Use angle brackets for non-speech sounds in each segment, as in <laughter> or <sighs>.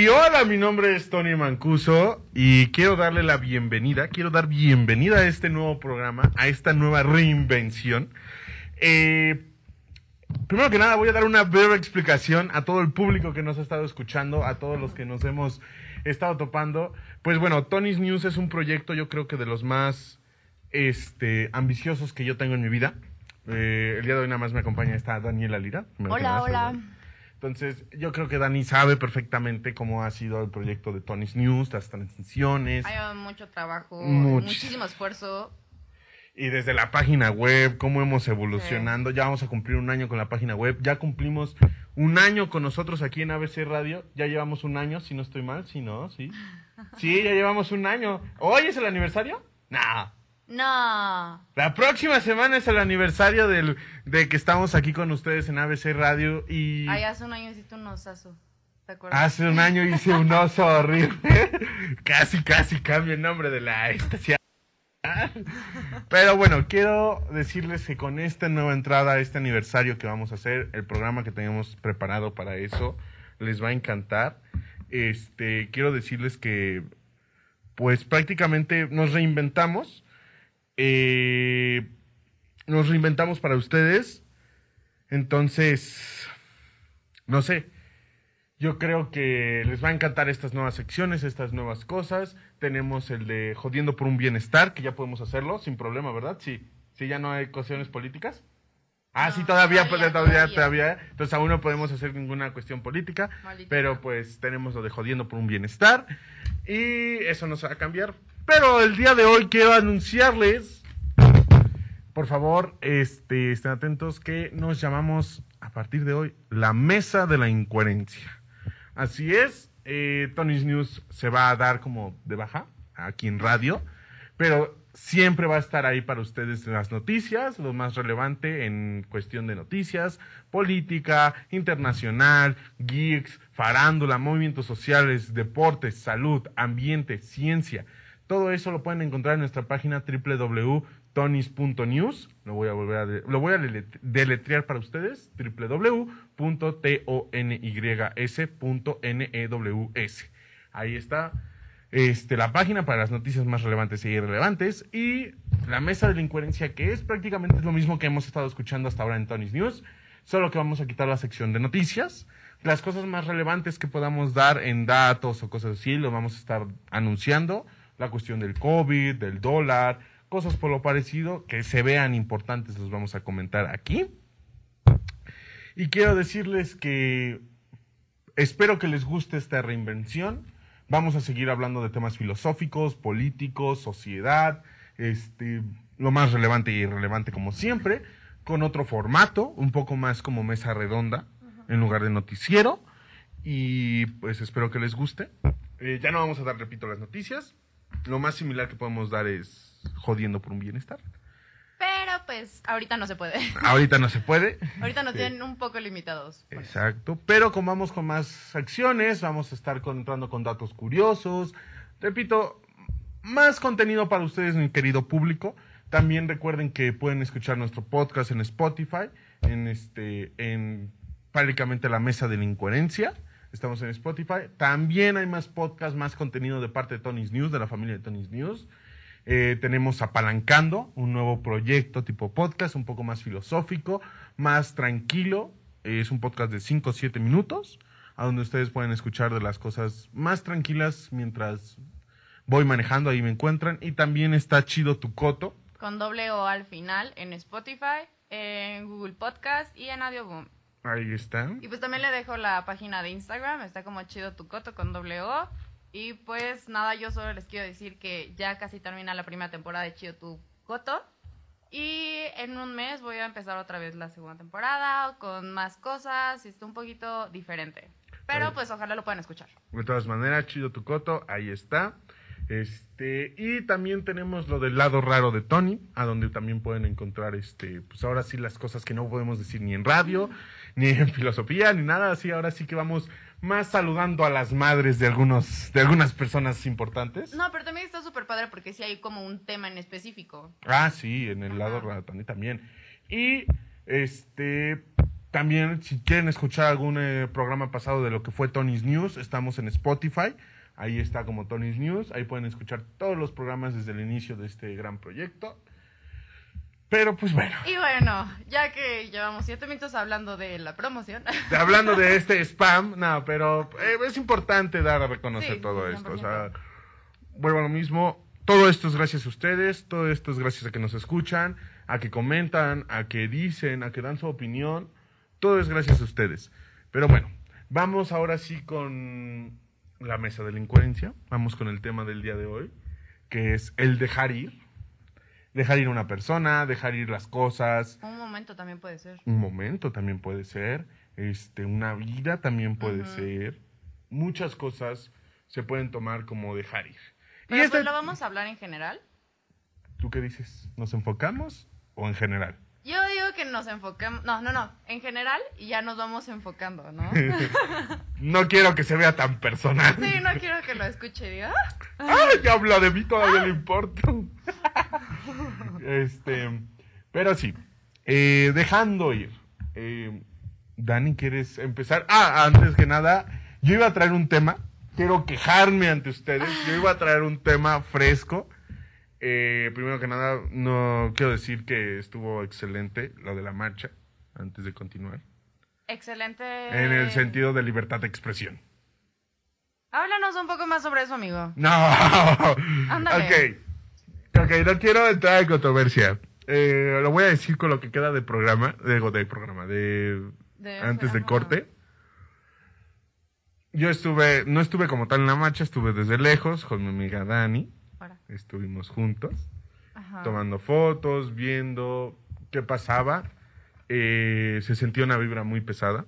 Y hola, mi nombre es Tony Mancuso y quiero darle la bienvenida, quiero dar bienvenida a este nuevo programa, a esta nueva reinvención. Eh, primero que nada voy a dar una breve explicación a todo el público que nos ha estado escuchando, a todos los que nos hemos estado topando. Pues bueno, Tony's News es un proyecto yo creo que de los más este, ambiciosos que yo tengo en mi vida. Eh, el día de hoy nada más me acompaña esta Daniela Lira. Hola, hola. Entonces, yo creo que Dani sabe perfectamente cómo ha sido el proyecto de Tony's News, las transiciones, Hay mucho trabajo, muchísimo esfuerzo. y desde la página web, cómo hemos evolucionando. Ya vamos a cumplir un año con la página web, ya cumplimos un año con nosotros aquí en ABC Radio, ya llevamos un año, si no estoy mal, si no, sí. Sí, ya llevamos un año. ¿Hoy es el aniversario? No. No. La próxima semana es el aniversario del, de que estamos aquí con ustedes en ABC Radio y... Ay, hace un año hiciste un osazo. ¿Te acuerdas? Hace un año hice un oso horrible. <laughs> casi, casi cambio el nombre de la estación. Pero bueno, quiero decirles que con esta nueva entrada, este aniversario que vamos a hacer, el programa que tenemos preparado para eso, les va a encantar. Este, quiero decirles que, pues prácticamente nos reinventamos. Eh, nos reinventamos para ustedes. Entonces, no sé. Yo creo que les va a encantar estas nuevas secciones, estas nuevas cosas. Tenemos el de Jodiendo por un Bienestar, que ya podemos hacerlo sin problema, ¿verdad? Sí. Sí, ya no hay cuestiones políticas. Ah, No, sí, todavía, todavía, todavía, todavía, todavía. Entonces aún no podemos hacer ninguna cuestión política. Maldita Pero pues tenemos lo de Jodiendo por un Bienestar. Y eso no se va a cambiar. Pero el día de hoy quiero anunciarles, por favor, este, estén atentos, que nos llamamos a partir de hoy la Mesa de la Incoherencia. Así es, eh, Tony's News se va a dar como de baja aquí en radio, pero siempre va a estar ahí para ustedes las noticias, lo más relevante en cuestión de noticias, política, internacional, geeks, farándula, movimientos sociales, deportes, salud, ambiente, ciencia. Todo eso lo pueden encontrar en nuestra página www.tonys.news. Lo voy a volver lo voy a dele- deletrear para ustedes. www.tonys.news. Ahí está este, la página para las noticias más relevantes e irrelevantes y la mesa de la incoherencia que es prácticamente lo mismo que hemos estado escuchando hasta ahora en Tony's News, solo que vamos a quitar la sección de noticias. Las cosas más relevantes que podamos dar en datos o cosas así, lo vamos a estar anunciando. La cuestión del COVID, del dólar, cosas por lo parecido que se vean importantes, los vamos a comentar aquí. Y quiero decirles que espero que les guste esta reinvención. Vamos a seguir hablando de temas filosóficos, políticos, sociedad, este, lo más relevante y irrelevante como siempre, con otro formato, un poco más como mesa redonda en lugar de noticiero. Y pues espero que les guste. Eh, ya no vamos a dar, repito, las noticias. Lo más similar que podemos dar es jodiendo por un bienestar. Pero pues ahorita no se puede. <laughs> Ahorita no se puede. Ahorita nos tienen un poco limitados. Exacto, pero como vamos con más acciones, vamos a estar con- entrando con datos curiosos, repito, más contenido para ustedes, mi querido público. También recuerden que pueden escuchar nuestro podcast en Spotify, en este, en prácticamente la mesa de la incoherencia. Estamos en Spotify. También hay más podcast, más contenido de parte de Tony's News, de la familia de Tony's News. Eh, tenemos Apalancando, un nuevo proyecto tipo podcast, un poco más filosófico, más tranquilo. Es un podcast de 5 o 7 minutos, a donde ustedes pueden escuchar de las cosas más tranquilas mientras voy manejando, ahí me encuentran. Y también está Chido Tu Coto. Con doble O al final en Spotify, en Google Podcast y en Audioboom. Ahí está. Y pues también le dejo la página de Instagram, está como chido tu coto con doble O. Y pues nada, yo solo les quiero decir que ya casi termina la primera temporada de Chido tu coto. Y en un mes voy a empezar otra vez la segunda temporada con más cosas y está un poquito diferente. Pero Ahí. pues ojalá lo puedan escuchar. De todas maneras, chido tu coto, ahí está. Este, y también tenemos lo del lado raro de Tony, a donde también pueden encontrar, este, pues ahora sí las cosas que no podemos decir ni en radio, ni en filosofía, ni nada así. Ahora sí que vamos más saludando a las madres de algunos, de algunas personas importantes. No, pero también está súper padre porque sí hay como un tema en específico. Ah, sí, en el lado Tony también. Y este también, si quieren escuchar algún eh, programa pasado de lo que fue Tony's News, estamos en Spotify. Ahí está como Tony's News. Ahí pueden escuchar todos los programas desde el inicio de este gran proyecto. Pero pues bueno, Y bueno, ya que llevamos siete minutos hablando de la promoción. hablando de este spam, no, pero eh, es importante dar a reconocer Sí, todo esto. O 100%. sea, vuelvo a lo mismo. Todo esto es gracias a ustedes, todo esto es gracias a que nos escuchan, a que comentan, a que dicen, a que dan su opinión. Todo es gracias a ustedes. Pero bueno, vamos ahora sí con la mesa de la incoherencia. Vamos con el tema del día de hoy, que es el dejar ir. Dejar ir a una persona, dejar ir las cosas, Un momento también puede ser. un momento también puede ser, este, una vida también puede ser, muchas cosas se pueden tomar como dejar ir. Pero este- pues lo vamos a hablar en general. ¿Tú qué dices? ¿Nos enfocamos o en general? Digo que nos enfocamos, no, no, no, en general y ya nos vamos enfocando, ¿no? <laughs> No quiero que se vea tan personal. Sí, no quiero que lo escuche y diga, "Ah". ¡Ay, ya habla de mí, todavía le importo! este, pero sí, eh, dejando ir. Eh, Dani, ¿quieres empezar? Ah, antes que nada, yo iba a traer un tema. Quiero quejarme ante ustedes. Yo iba a traer un tema fresco. Eh, primero que nada, no quiero decir que estuvo excelente lo de la marcha, antes de continuar. Excelente. En el sentido de libertad de expresión. Háblanos un poco más sobre eso, amigo. No. Ándale. Ok. Ok, no quiero entrar en controversia. Eh, lo voy a decir con lo que queda de programa. Digo, de programa, de. De- antes de corte. Yo estuve, no estuve como tal en la marcha, estuve desde lejos con mi amiga Dani. Estuvimos juntos, Ajá. tomando fotos, viendo qué pasaba. Eh, se sentía una vibra muy pesada.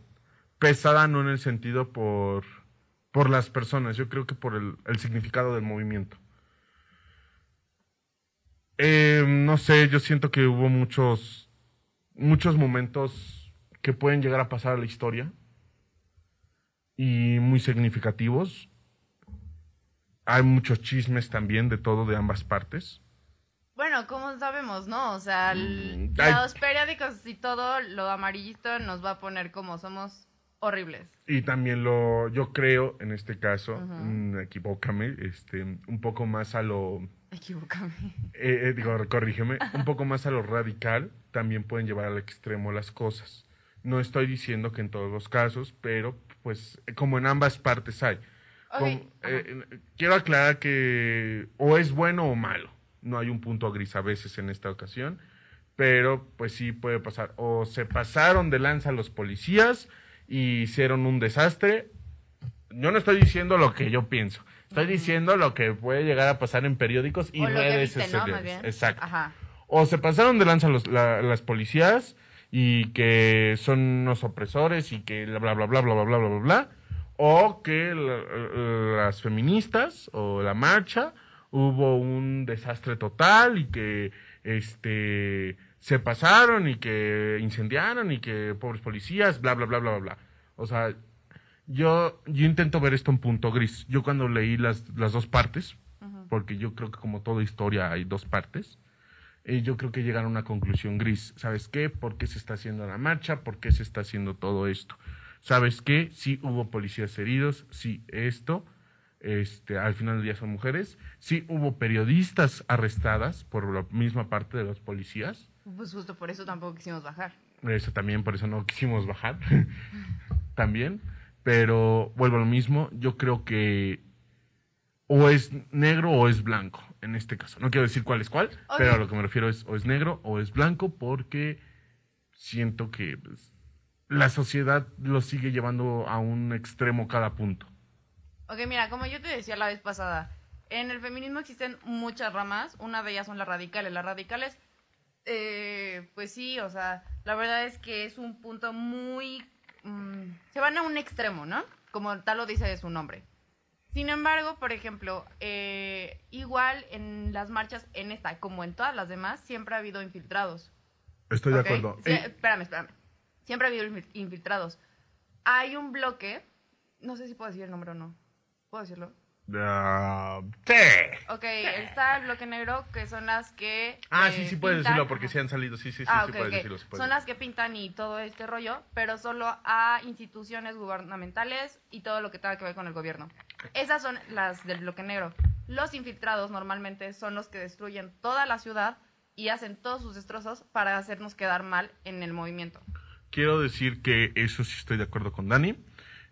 Pesada no en el sentido por, por las personas, yo creo que por el, el significado del movimiento. Eh, no sé, yo siento que hubo muchos, muchos momentos que pueden llegar a pasar a la historia y muy significativos. Hay muchos chismes también de todo de ambas partes. Bueno, como sabemos, ¿no? O sea, el- Mm, ay. los periódicos y todo lo amarillito nos va a poner como somos horribles. Y también lo, yo creo, en este caso, Ujú. mm, equivócame, este, un poco más a lo, Equivócame. eh, eh, digo, corrígeme, un poco más a lo radical, también pueden llevar al extremo las cosas. No estoy diciendo que en todos los casos, pero pues como en ambas partes hay. Eh, quiero aclarar que o es bueno o malo. No hay un punto gris a veces en esta ocasión, pero pues sí puede pasar. O se pasaron de lanza los policías y hicieron un desastre. Yo no estoy diciendo lo que yo pienso. Estoy diciendo lo que puede llegar a pasar en periódicos y redes sociales. Exacto Ajá. o se pasaron de lanza los- la- las policías y que son unos opresores y que bla bla bla bla bla bla bla bla bla, bla, o que la- las feministas o la marcha hubo un desastre total y que este se pasaron y que incendiaron y que pobres policías bla bla bla bla bla bla o sea yo yo intento ver esto en punto gris yo cuando leí las las dos partes porque yo creo que como toda historia hay dos partes. Y yo creo que llegaron a una conclusión gris. ¿Sabes qué? ¿Por qué se está haciendo la marcha? ¿Por qué se está haciendo todo esto? ¿Sabes qué? Sí hubo policías heridos, sí esto, este, al final del día son mujeres, sí hubo periodistas arrestadas por la misma parte de los policías, Pues justo por eso tampoco quisimos bajar. eso también, por eso no quisimos bajar, <laughs> también, pero vuelvo a lo mismo, yo creo que o es negro o es blanco, en este caso, no quiero decir cuál es cuál, pero a lo que me refiero es o es negro o es blanco, porque siento que pues, la sociedad lo sigue llevando a un extremo cada punto. Ok, mira, como yo te decía la vez pasada, en el feminismo existen muchas ramas. Una de ellas son las radicales. Las radicales, eh, pues sí, o sea, la verdad es que es un punto muy... mm, se van a un extremo, ¿no? Como tal lo dice su nombre. Sin embargo, por ejemplo, eh, igual en las marchas, en esta como en todas las demás, siempre ha habido infiltrados. Estoy de acuerdo. Sí, espérame, espérame. Siempre ha habido infil- infiltrados. Hay un bloque, no sé si puedo decir el nombre o no. ¿Puedo decirlo? ah, sí. Ok, está el bloque negro, que son las que... Ah, eh, sí, sí puedes pintan- decirlo porque sí han salido. Sí, sí, sí, ah, sí ok, puedes decirlo. sí puedes Son las que pintan y todo este rollo, pero solo a instituciones gubernamentales y todo lo que tenga que ver con el gobierno. Esas son las del bloque negro. Los infiltrados normalmente son los que destruyen toda la ciudad y hacen todos sus destrozos para hacernos quedar mal en el movimiento. Quiero decir que eso sí estoy de acuerdo con Dani.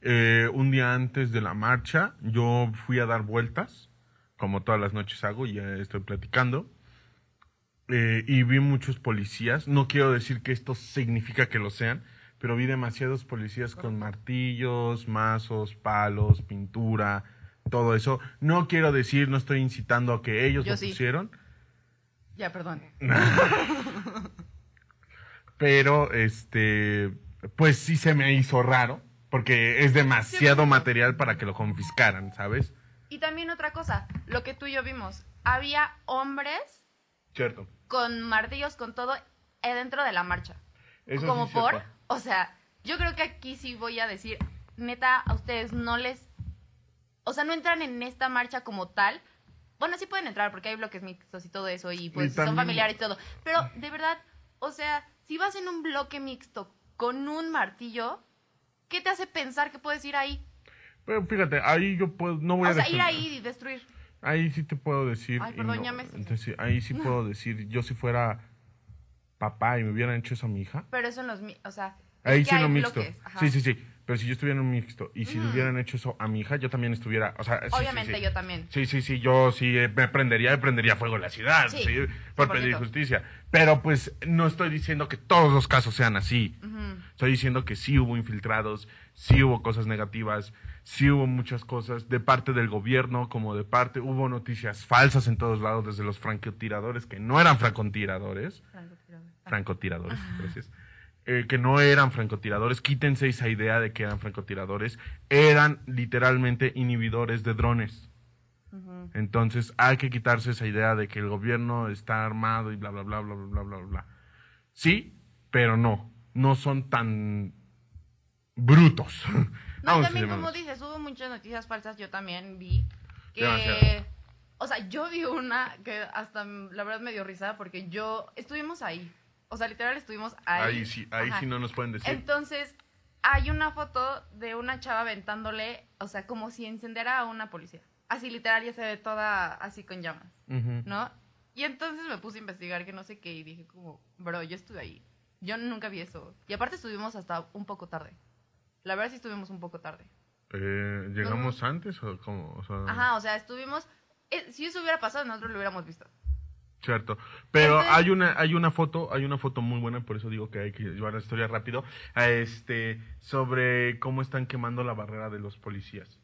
Eh, un día antes de la marcha, yo fui a dar vueltas, como todas las noches hago, y ya estoy platicando. Eh, y vi muchos policías. No quiero decir que esto significa que lo sean, pero vi demasiados policías con martillos, mazos, palos, pintura, todo eso. No quiero decir, no estoy incitando a que ellos Yo lo sí. pusieron. Ya, perdón. <laughs> pero este pues sí se me hizo raro porque es demasiado Sí, material para que lo confiscaran, ¿sabes? Y también otra cosa, lo que tú y yo vimos, había hombres Cierto. con martillos, con todo, eh, dentro de la marcha. Eso como sí por, cierto. o sea, yo creo que aquí sí voy a decir, neta, a ustedes no les, o sea, no entran en esta marcha como tal. Bueno, sí pueden entrar porque hay bloques mixtos y todo eso y pues Y también- son familiares y todo. Pero de verdad, o sea, si vas en un bloque mixto con un martillo, ¿qué te hace pensar que puedes ir ahí? Pero fíjate, ahí yo puedo no voy O a sea, ir ahí y destruir. Ahí sí te puedo decir Ay, perdón, no- ya me- entonces, ahí sí puedo <laughs> decir, yo si fuera papá y me hubieran hecho eso a mi hija, Pero eso en los, mi- o sea, ahí es sí lo mixto. bloques. Sí, sí, sí. Pero si yo estuviera en un mixto y si le Mm. hubieran hecho eso a mi hija, yo también estuviera, o sea, sí, Obviamente sí. yo también. Sí, sí, sí, yo sí eh, me prendería, prendería fuego la ciudad, por 100%. pedir justicia. Pero pues no estoy diciendo que todos los casos sean así. Ujú. Estoy diciendo que sí hubo infiltrados, sí hubo cosas negativas, sí hubo muchas cosas de parte del gobierno, como de parte, hubo noticias falsas en todos lados, desde los francotiradores, que no eran francotiradores, francotiradores, gracias, eh, que no eran francotiradores, quítense esa idea de que eran francotiradores, eran literalmente inhibidores de drones. Entonces hay que quitarse esa idea de que el gobierno está armado y bla, bla, bla, bla, bla, bla, bla, bla. Sí, pero no. No son tan brutos. No, <laughs> también como dices, hubo muchas noticias falsas, yo también vi que... Demasiado. O sea, yo vi una que hasta la verdad me dio risa porque yo... Estuvimos ahí. O sea, literal estuvimos ahí. Ahí sí, ahí Ajá. sí no nos pueden decir. Entonces, hay una foto de una chava aventándole, o sea, como si encendiera a una policía. Así literal ya se ve toda así con llamas, Ujú. ¿no? Y entonces me puse a investigar que no sé qué y dije como, bro, yo estuve ahí. Yo nunca vi eso. Y aparte estuvimos hasta un poco tarde. La verdad sí estuvimos un poco tarde. Eh, ¿Llegamos antes o cómo? O sea, Ajá, o sea, estuvimos... eh, si eso hubiera pasado, nosotros lo hubiéramos visto. Cierto. Pero Entonces- hay una, hay una foto, hay una foto muy buena, por eso digo que hay que llevar la historia rápido, a este, sobre cómo están quemando la barrera de los policías.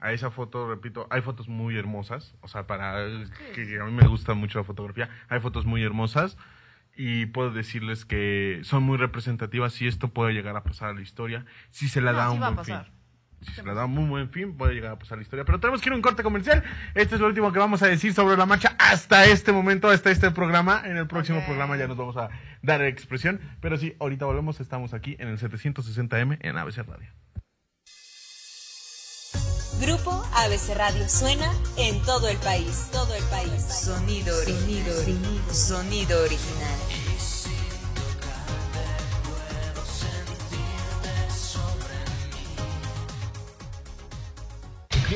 A esa foto, repito, hay fotos muy hermosas, o sea, para que a mí me gusta mucho la fotografía, hay fotos muy hermosas y puedo decirles que son muy representativas y esto puede llegar a pasar a la historia si se No, da sí un buen fin. Se le da un muy buen fin, puede llegar a pasar la historia. Pero tenemos que ir a un corte comercial. Este es lo último que vamos a decir sobre la marcha hasta este momento, hasta este programa. En el próximo programa ya nos vamos a dar expresión. Pero sí, ahorita volvemos. Estamos aquí en el 760M en ABC Radio. Grupo ABC Radio suena en todo el país. Todo el país. Sonido, sonido, sonido, sonido original.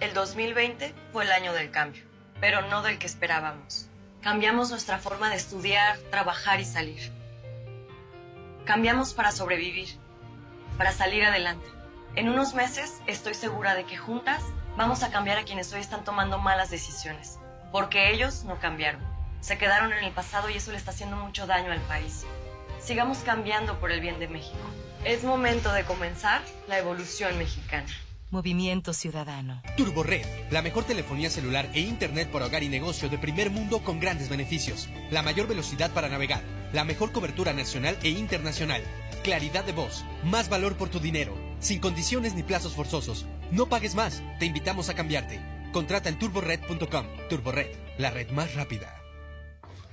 El 2020 fue el año del cambio, pero no del que esperábamos. Cambiamos nuestra forma de estudiar, trabajar y salir. Cambiamos para sobrevivir, para salir adelante. En unos meses estoy segura de que juntas vamos a cambiar a quienes hoy están tomando malas decisiones, porque ellos no cambiaron. Se quedaron en el pasado y eso le está haciendo mucho daño al país. Sigamos cambiando por el bien de México. Es momento de comenzar la evolución mexicana. Movimiento Ciudadano. TurboRed, la mejor telefonía celular e internet para hogar y negocio de primer mundo con grandes beneficios. La mayor velocidad para navegar, la mejor cobertura nacional e internacional. Claridad de voz, más valor por tu dinero, sin condiciones ni plazos forzosos. No pagues más, te invitamos a cambiarte. Contrata en turbored.com. TurboRed, la red más rápida.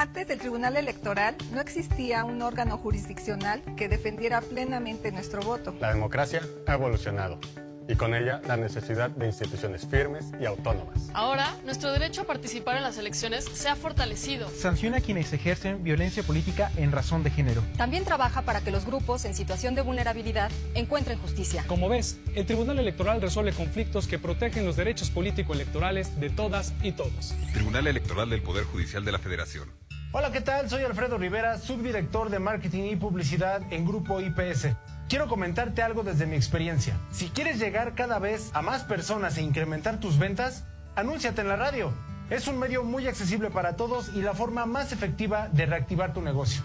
Antes del Tribunal Electoral no existía un órgano jurisdiccional que defendiera plenamente nuestro voto. La democracia ha evolucionado y con ella la necesidad de instituciones firmes y autónomas. Ahora, nuestro derecho a participar en las elecciones se ha fortalecido. Sanciona a quienes ejercen violencia política en razón de género. También trabaja para que los grupos en situación de vulnerabilidad encuentren justicia. Como ves, el Tribunal Electoral resuelve conflictos que protegen los derechos político-electorales de todas y todos. Tribunal Electoral del Poder Judicial de la Federación. Hola, ¿qué tal? Soy Alfredo Rivera, subdirector de Marketing y Publicidad en Grupo IPS. Quiero comentarte algo desde mi experiencia. Si quieres llegar cada vez a más personas e incrementar tus ventas, anúnciate en la radio. Es un medio muy accesible para todos y la forma más efectiva de reactivar tu negocio.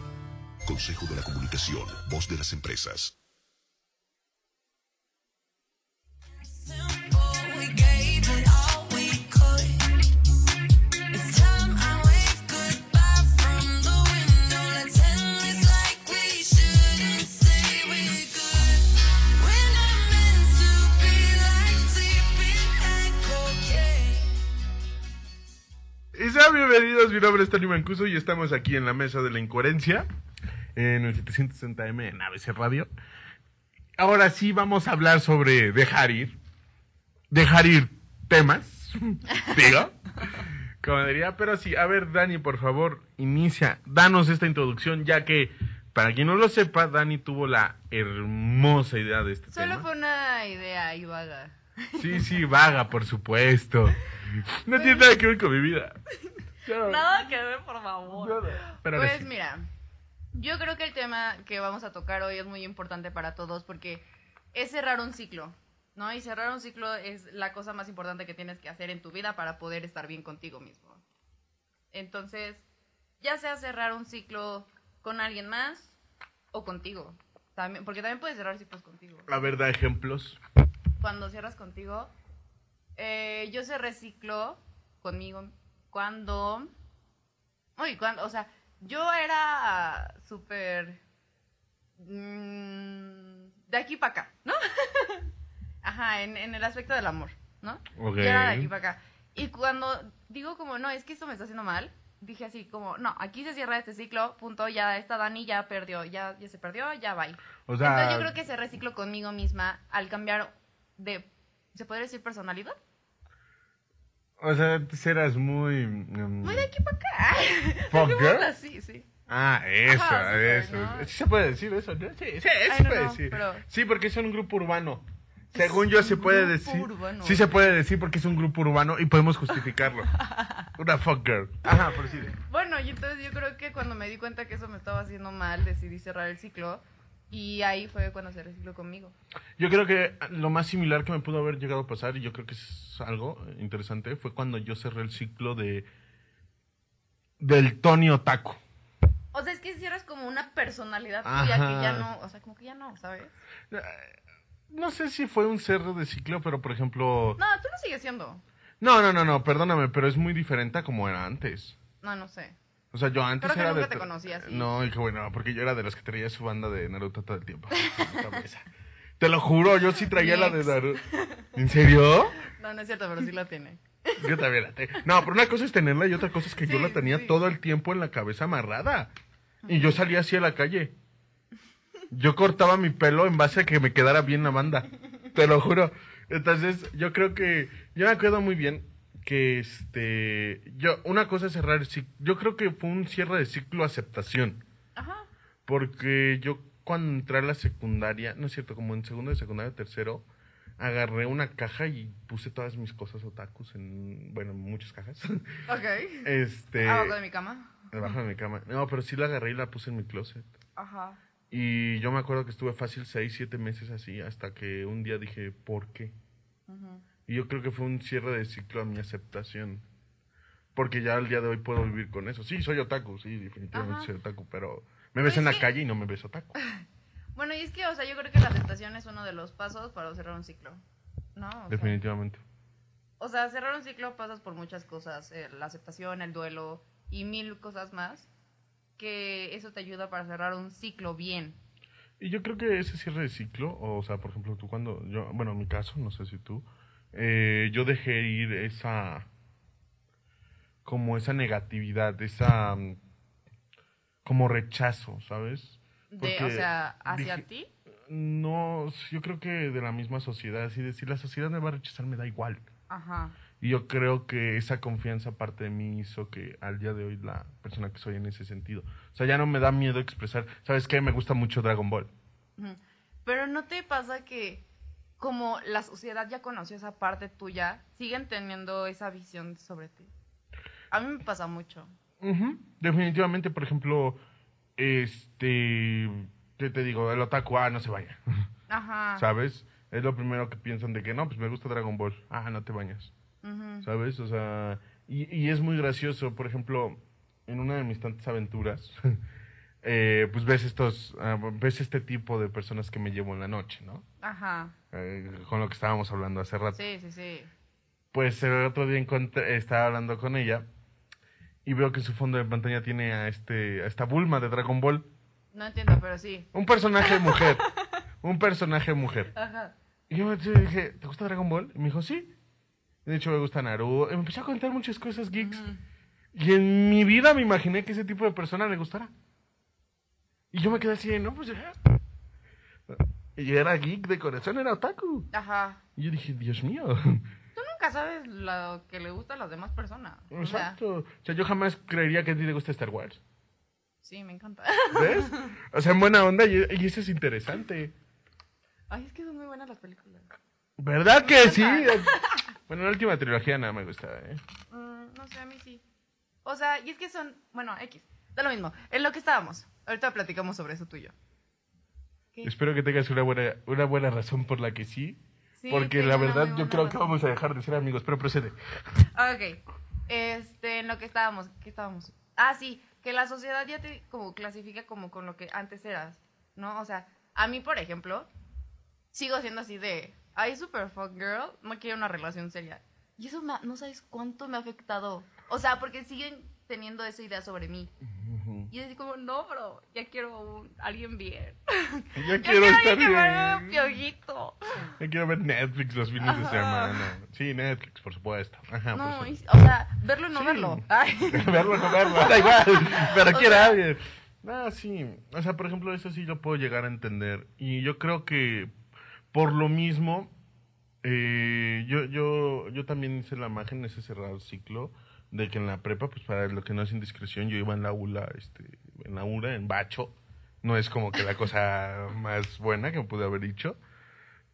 Consejo de la Comunicación, voz de las empresas. Y sean bienvenidos, mi nombre es Tony Mancuso y estamos aquí en la mesa de la incoherencia, en el 760M en ABC Radio. Ahora sí vamos a hablar sobre dejar ir, dejar ir temas, <laughs> digo, como diría, pero sí, a ver Dani, por favor, inicia, danos esta introducción, ya que, para quien no lo sepa, Dani tuvo la hermosa idea de este Solo tema. fue una idea ahí vaga. Sí, sí, vaga, por supuesto. No tiene nada que ver con mi vida. Nada que ver, por favor. Pero ahora pues sí. mira, yo creo que el tema que vamos a tocar hoy es muy importante para todos porque es cerrar un ciclo, ¿no? Y cerrar un ciclo es la cosa más importante que tienes que hacer en tu vida para poder estar bien contigo mismo. Entonces, ya sea cerrar un ciclo con alguien más o contigo. También, porque también puedes cerrar ciclos contigo. A ver, da ejemplos. Cuando cierras contigo, eh, yo cerré ciclo conmigo cuando... Uy, cuando, o sea, yo era súper... mm, de aquí para acá, ¿no? <laughs> Ajá, en, en el aspecto del amor, ¿no? Ok. Yo era de aquí para acá. Y cuando digo como, no, es que esto me está haciendo mal, dije así como, no, aquí se cierra este ciclo, punto, ya esta Dani ya perdió, ya, ya se perdió, ya va. O sea- Entonces yo creo que cerré ciclo conmigo misma al cambiar de, ¿se podría decir personalidad? O sea, antes eras muy... mm, Muy de aquí para acá. <laughs> ¿Fuck girl? Así, sí. Ah, eso, Ajá, súper, eso. ¿no? Sí se puede decir eso, ¿no? Sí, sí, sí Ay, se no, puede decir. pero- Sí, porque son un grupo urbano. Según yo se puede decir. urbano. Sí se puede decir porque es un grupo urbano y podemos justificarlo. <laughs> Una fuck girl. Ajá, por decir. Bueno, y entonces yo creo que cuando me di cuenta que eso me estaba haciendo mal, decidí cerrar el ciclo. Y ahí fue cuando se recicló conmigo. Yo creo que lo más similar que me pudo haber llegado a pasar, y yo creo que es algo interesante, fue cuando yo cerré el ciclo de del Tony Otaku. O sea, es que si eras como una personalidad tuya que ya no, o sea, como que ya no, ¿sabes? No sé si fue un cerro de ciclo, pero por ejemplo... No, tú lo sigues siendo. No, no, no, no, perdóname, pero es muy diferente a como era antes. No, no sé. O sea, yo antes Creo que era nunca de... te conocí así. No, que bueno, porque yo era de los que traía su banda de Naruto todo el tiempo. en la cabeza. Te lo juro, yo sí traía Mi la de ex. Naruto. ¿En serio? No, no es cierto, pero sí la tiene. Yo también la tengo. No, pero una cosa es tenerla y otra cosa es que yo la tenía todo el tiempo en la cabeza amarrada. Y yo salía así a la calle. Yo cortaba mi pelo en base a que me quedara bien la banda. Te lo juro. Entonces, yo creo que. Yo me acuerdo muy bien que este. Yo, una cosa es cerrar el ciclo. Yo creo que fue un cierre de ciclo aceptación. Ajá. Porque yo cuando entré a la secundaria, no es cierto, como en segundo de secundaria, tercero, agarré una caja y puse todas mis cosas otakus en, bueno, en muchas cajas. <laughs> Ok. Este. Abajo de mi cama. Debajo de mi cama. No, pero sí la agarré y la puse en mi closet. Ajá. Y yo me acuerdo que estuve fácil seis, siete meses así, hasta que un día dije, ¿por qué? Ujú. Y yo creo que fue un cierre de ciclo a mi aceptación. Porque ya al día de hoy puedo vivir con eso. Sí, soy otaku, sí, definitivamente Ajá. soy otaku, pero me ves en la calle y no me ves otaku. <laughs> Bueno, y es que, o sea, yo creo que la aceptación es uno de los pasos para cerrar un ciclo. ¿No? O sea, Definitivamente. O sea, cerrar un ciclo pasas por muchas cosas, eh, la aceptación, el duelo y mil cosas más, que eso te ayuda para cerrar un ciclo bien. Y yo creo que ese cierre de ciclo, o sea, por ejemplo, tú cuando, yo, bueno, en mi caso, no sé si tú, eh, yo dejé ir esa, como esa negatividad, esa, mm, como rechazo, ¿sabes? De, o sea, hacia dije- ti. No, yo creo que de la misma sociedad, así decir, la sociedad me va a rechazar, me da igual. Ajá. Y yo creo que esa confianza parte de mí hizo que al día de hoy la persona que soy en ese sentido. O sea, ya no me da miedo expresar, ¿sabes qué? Me gusta mucho Dragon Ball. Pero ¿no te pasa que como la sociedad ya conoció esa parte tuya, siguen teniendo esa visión sobre ti? A mí me pasa mucho. Ujú. Definitivamente, por ejemplo, este, ¿qué te digo? El otaku, ah, no se baña. <laughs> Ajá. ¿Sabes? Es lo primero que piensan de que no, pues me gusta Dragon Ball. Ah, no te bañas. Ujú. ¿Sabes? O sea, y, y es muy gracioso. Por ejemplo, en una de mis tantas aventuras, <laughs> eh, pues ves estos, ah, ves este tipo de personas que me llevo en la noche, ¿no? Ajá. Eh, con lo que estábamos hablando hace rato. Sí, sí, sí. Pues el otro día encontré- estaba hablando con ella y veo que su fondo de pantalla tiene a, este, a esta Bulma de Dragon Ball. No entiendo, pero sí. Un personaje mujer. un personaje mujer. Ajá. Y yo me dije, ¿te gusta Dragon Ball? Y me dijo, sí. De hecho, me gusta Naruto. Y me empezó a contar muchas cosas geeks. Y en mi vida me imaginé que ese tipo de persona le gustara. Y yo me quedé así, no, pues ya. Y era geek de corazón, era otaku. Ajá. Y yo dije, Dios mío. Tú nunca sabes lo que le gusta a las demás personas. O sea, Exacto. O sea, yo jamás creería que a ti te gusta Star Wars. sí, me encanta. ¿Ves? O sea, en buena onda y, y eso es interesante. Ay, es que son muy buenas las películas. ¿Verdad que sí? Bueno, la última trilogía nada me gustaba, ¿eh? Mm, no sé, a mí sí. O sea, y es que son, bueno, X, da lo mismo. En lo que estábamos. Ahorita platicamos sobre eso tuyo. ¿Qué? Espero que tengas una buena, una buena razón por la que sí. Sí, porque la verdad yo creo que razón. vamos a dejar de ser amigos, pero procede. Ok. Este, en lo que estábamos, ¿qué estábamos? Ah, sí, que la sociedad ya te como clasifica como con lo que antes eras, ¿no? O sea, a mí, por ejemplo, sigo siendo así de, ay, super fuck girl, no quiero una relación seria. Y eso me ha- no sabes cuánto me ha afectado. O sea, porque siguen teniendo esa idea sobre mí. Y yo así como, no, bro, ya quiero un, alguien bien. Ya <laughs> quiero estar bien. piojito. Yo quiero ver Netflix los fines de Ajá. semana. Sí, Netflix, por supuesto. Ajá, No, por y- supuesto. o sea, verlo y no Sí. verlo. <laughs> Ay. verlo, no verlo, da igual. Pero O quiere sea- alguien. No, sí. O sea, por ejemplo, eso sí lo puedo llegar a entender. Y yo creo que por lo mismo, eh, yo, yo, yo también hice la imagen en ese cerrado ciclo de que en la prepa, pues para lo que no es indiscreción, yo iba en la ULA, este, en la ULA, en Bacho. No es como que la cosa <laughs> más buena que me pude haber dicho.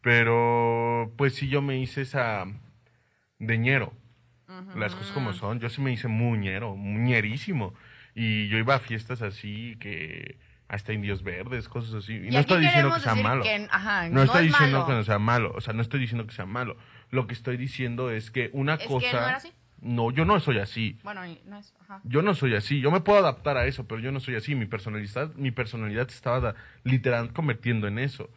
Pero, pues sí, yo me hice esa deñero. Las cosas como son. Yo sí me hice muñero, muñerísimo. Y yo iba a fiestas así que hasta indios verdes, cosas así. Y, Y no estoy diciendo que sea malo. que, ajá, no, no estoy es diciendo malo. que no sea malo. O sea, no estoy diciendo que sea malo. Lo que estoy diciendo es que una Es que cosa. él no era así. No, yo no soy así. Bueno, no es. Ajá. Yo no soy así. Yo me puedo adaptar a eso, pero yo no soy así. Mi personalidad, mi personalidad se estaba da- literal convirtiendo en eso.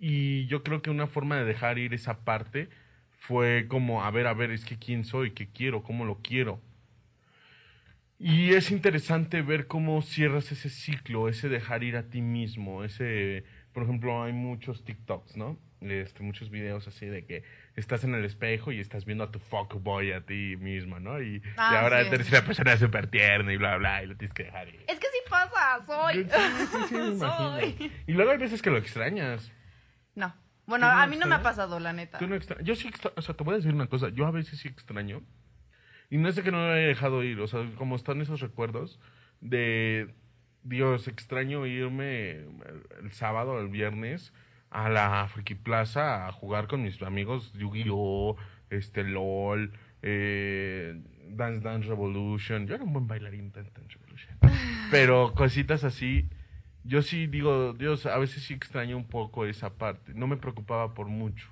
Y yo creo que una forma de dejar ir esa parte fue como, a ver, a ver, es que quién soy, qué quiero, cómo lo quiero. Y es interesante ver cómo cierras ese ciclo, ese dejar ir a ti mismo, ese, por ejemplo, hay muchos TikToks, ¿no? Este, muchos videos así de que estás en el espejo y estás viendo a tu fuckboy a ti mismo, ¿no? Y, y Ah, ahora sí. eres una persona súper tierna y bla, bla, y lo tienes que dejar ir. Es que sí pasa, soy. Sí, sí, sí, me <laughs> soy. Y luego hay veces que lo extrañas. No. Bueno, ¿Tú no a mí no me ha pasado, la neta. Tú no extra- Yo sí extraño, o sea, te voy a decir una cosa, yo a veces sí extraño. Y no es de que no me haya dejado ir, o sea, como están esos recuerdos de, Dios, extraño irme el, el sábado o el viernes a la Friki Plaza a jugar con mis amigos Yu-Gi-Oh!, este, LOL, eh, Dance Dance Revolution. Yo era un buen bailarín Dance Dance Revolution. <laughs> Pero cositas así, yo sí digo, Dios, a veces sí extraño un poco esa parte. No me preocupaba por mucho.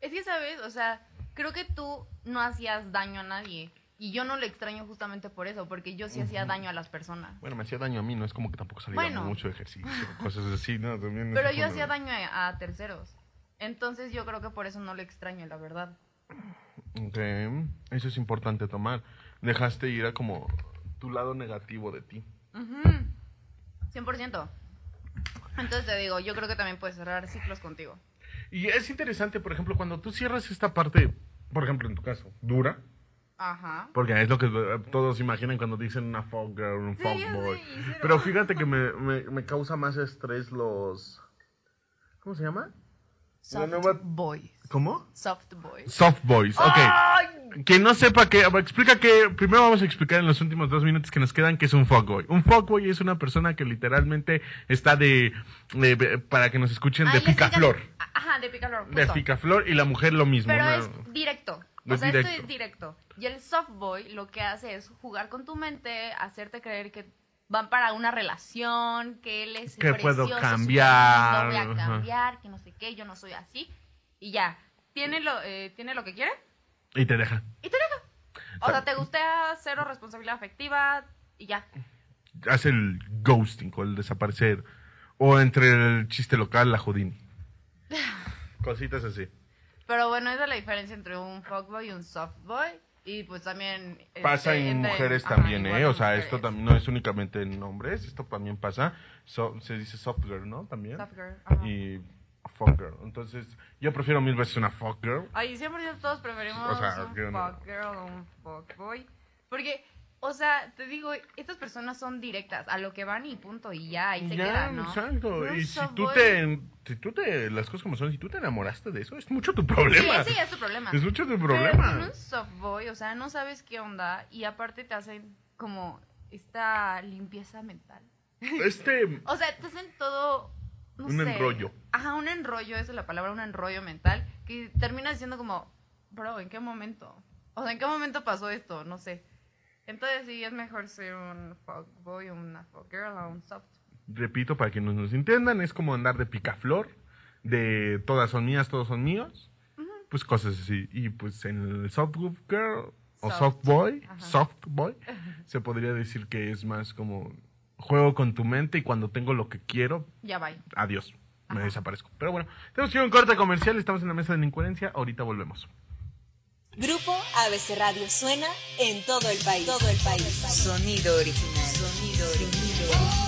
Es que, ¿sabes? O sea, creo que tú no hacías daño a nadie. Y yo no lo extraño justamente por eso, porque yo sí hacía daño a las personas. Bueno, me hacía daño a mí, no es como que tampoco salía Bueno. mucho ejercicio, <laughs> cosas así, ¿no? También Pero yo hacía daño a, a terceros. Entonces yo creo que por eso no lo extraño, la verdad. Ok, eso es importante tomar. Dejaste ir a como tu lado negativo de ti. Ujú. 100%. Entonces te digo, yo creo que también puedes cerrar ciclos contigo. Y es interesante, por ejemplo, cuando tú cierras esta parte, por ejemplo, en tu caso, dura, Ajá. porque es lo que eh, todos imaginan cuando dicen una fuck girl, un Sí, boy. Pero fíjate que me, me, me causa más estrés los... ¿Cómo se llama? La Soft nueva- boys. ¿Cómo? Soft boys. Soft boys, ok. Quien no sepa que, explica que, primero vamos a explicar en los últimos dos minutos que nos quedan que es un fuckboy. Un fuckboy es una persona que literalmente está de, de- para que nos escuchen, Ay, de picaflor. Ajá, de picaflor. De picaflor y la mujer lo mismo. Pero ¿no? es directo. O Es sea, esto es directo. Y el softboy lo que hace es jugar con tu mente, hacerte creer que van para una relación, que él es Que puedo precioso, cambiar, súper lindo, voy a ajá. cambiar, que no sé qué, yo no soy así. Y ya, tiene lo, eh, tiene lo que quiere Y te deja. y te deja. O sea, te gustea cero responsabilidad afectiva y ya. Hace el ghosting o el desaparecer. O entre el chiste local, la Houdini. <laughs> Cositas así. Pero bueno, esa es la diferencia entre un fuckboy y un softboy. Y pues también... Pasa este, en mujeres también, ¿eh? O sea, mujeres. esto también no es únicamente en hombres, esto también pasa. So- se dice soft girl, ¿no? También. Soft girl, ajá. Y fuck girl. Entonces, yo prefiero mil veces una fuck girl. Ay, siempre todos preferimos O sea, un fuck girl o un fuck boy. Porque, o sea, te digo, estas personas son directas, a lo que van y punto, y ya, ahí se Ya, quedan, ¿no? exacto. Pero un Y si tú boy- te, si tú te, las cosas como son, si tú te enamoraste de eso, es mucho tu problema. Sí, sí, es tu problema. Es mucho tu Pero problema. con un soft boy, o sea, no sabes qué onda, y aparte te hacen como esta limpieza mental. Este, <laughs> O sea, te hacen todo. No Un sé. enrollo. Ajá, un enrollo, esa es la palabra, un enrollo mental. Que termina diciendo como, bro, ¿en qué momento? O sea, ¿en qué momento pasó esto? No sé. Entonces, sí, es mejor ser un fuckboy, una fuckgirl o un soft. repito, para que nos, nos entiendan, es como andar de picaflor, de todas son mías, todos son míos. Pues cosas así. Y pues en el soft girl o Soft. soft boy, Ajá. soft boy, <laughs> se podría decir que es más como juego con tu mente y cuando tengo lo que quiero, Ya va. adiós, me desaparezco. Pero bueno, tenemos que ir a un corte comercial, estamos en la mesa de la incoherencia, ahorita volvemos. Grupo ABC Radio suena en todo el país. Todo el país. Sonido original. Sonido original.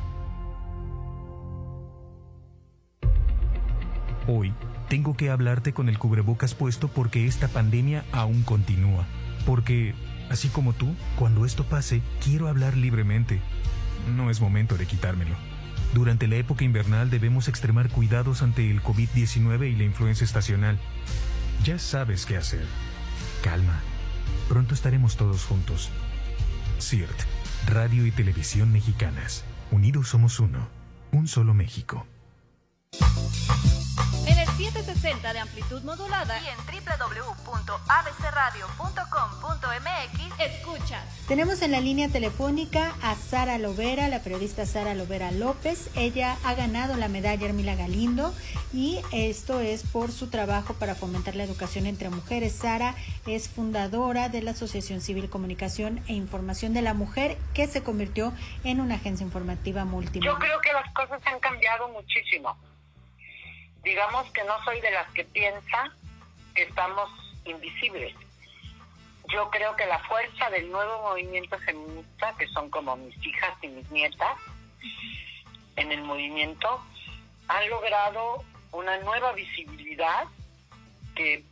Hoy tengo que hablarte con el cubrebocas puesto porque esta pandemia aún continúa. Porque, así como tú, cuando esto pase, quiero hablar libremente. No es momento de quitármelo. Durante la época invernal debemos extremar cuidados ante el COVID-19 y la influenza estacional. Ya sabes qué hacer. Calma. Pronto estaremos todos juntos. CIRT, Radio y Televisión Mexicanas. Unidos somos uno. Un solo México. En el 760 de amplitud modulada y en www.abcradio.com.mx escuchas. Tenemos en la línea telefónica a Sara Lovera, la periodista Sara Lovera López. Ella ha ganado la medalla Hermila Galindo y esto es por su trabajo para fomentar la educación entre mujeres. Sara es fundadora de la Asociación Civil Comunicación e Información de la Mujer que se convirtió en una agencia informativa multimedia. Yo creo que las cosas han cambiado muchísimo. Digamos que no soy de las que piensa que estamos invisibles. Yo creo que la fuerza del nuevo movimiento feminista, que son como mis hijas y mis nietas, en el movimiento, han logrado una nueva visibilidad que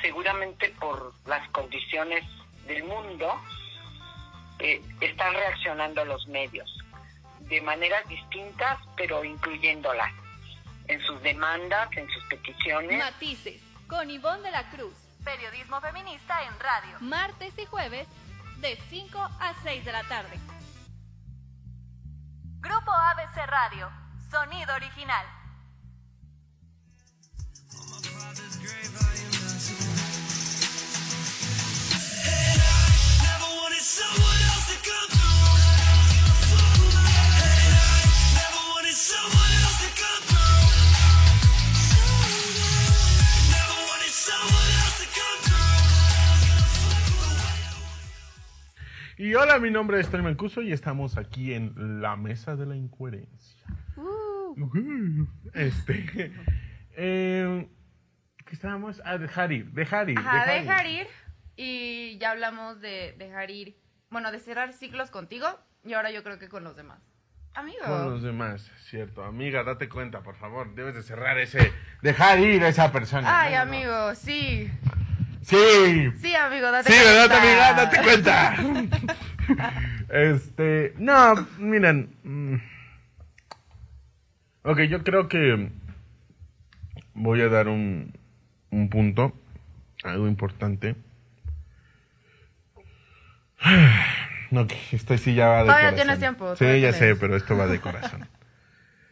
seguramente por las condiciones del mundo eh, están reaccionando los medios de maneras distintas, pero incluyéndolas en sus demandas, en sus peticiones. Matices con Ivonne de la Cruz. Periodismo feminista en radio. Martes y jueves de 5 a 6 de la tarde. Grupo ABC Radio. Sonido original. Y hola, mi nombre es Tony Mancuso y estamos aquí en la mesa de la incoherencia. Ujú. Este. <laughs> eh, ¿Qué estábamos? Ah, dejar ir, dejar ir. Ajá, dejar ir. dejar ir. Y ya hablamos de dejar ir, bueno, de cerrar ciclos contigo y ahora yo creo que con los demás. Amigo. Con los demás, cierto. Amiga, date cuenta, por favor. Debes de cerrar ese. Dejar ir a esa persona. Ay, no. amigo, sí. Sí. Sí, amigo, date Sí, cuenta. ¿verdad, amiga? Date cuenta. <laughs> este. No, miren. mm. Ok, yo creo que. Voy a dar un. Un punto. Algo importante. <sighs> No, que esto sí ya va de Todavía corazón. tienes tiempo, Sí, ya sé, pero esto va de corazón.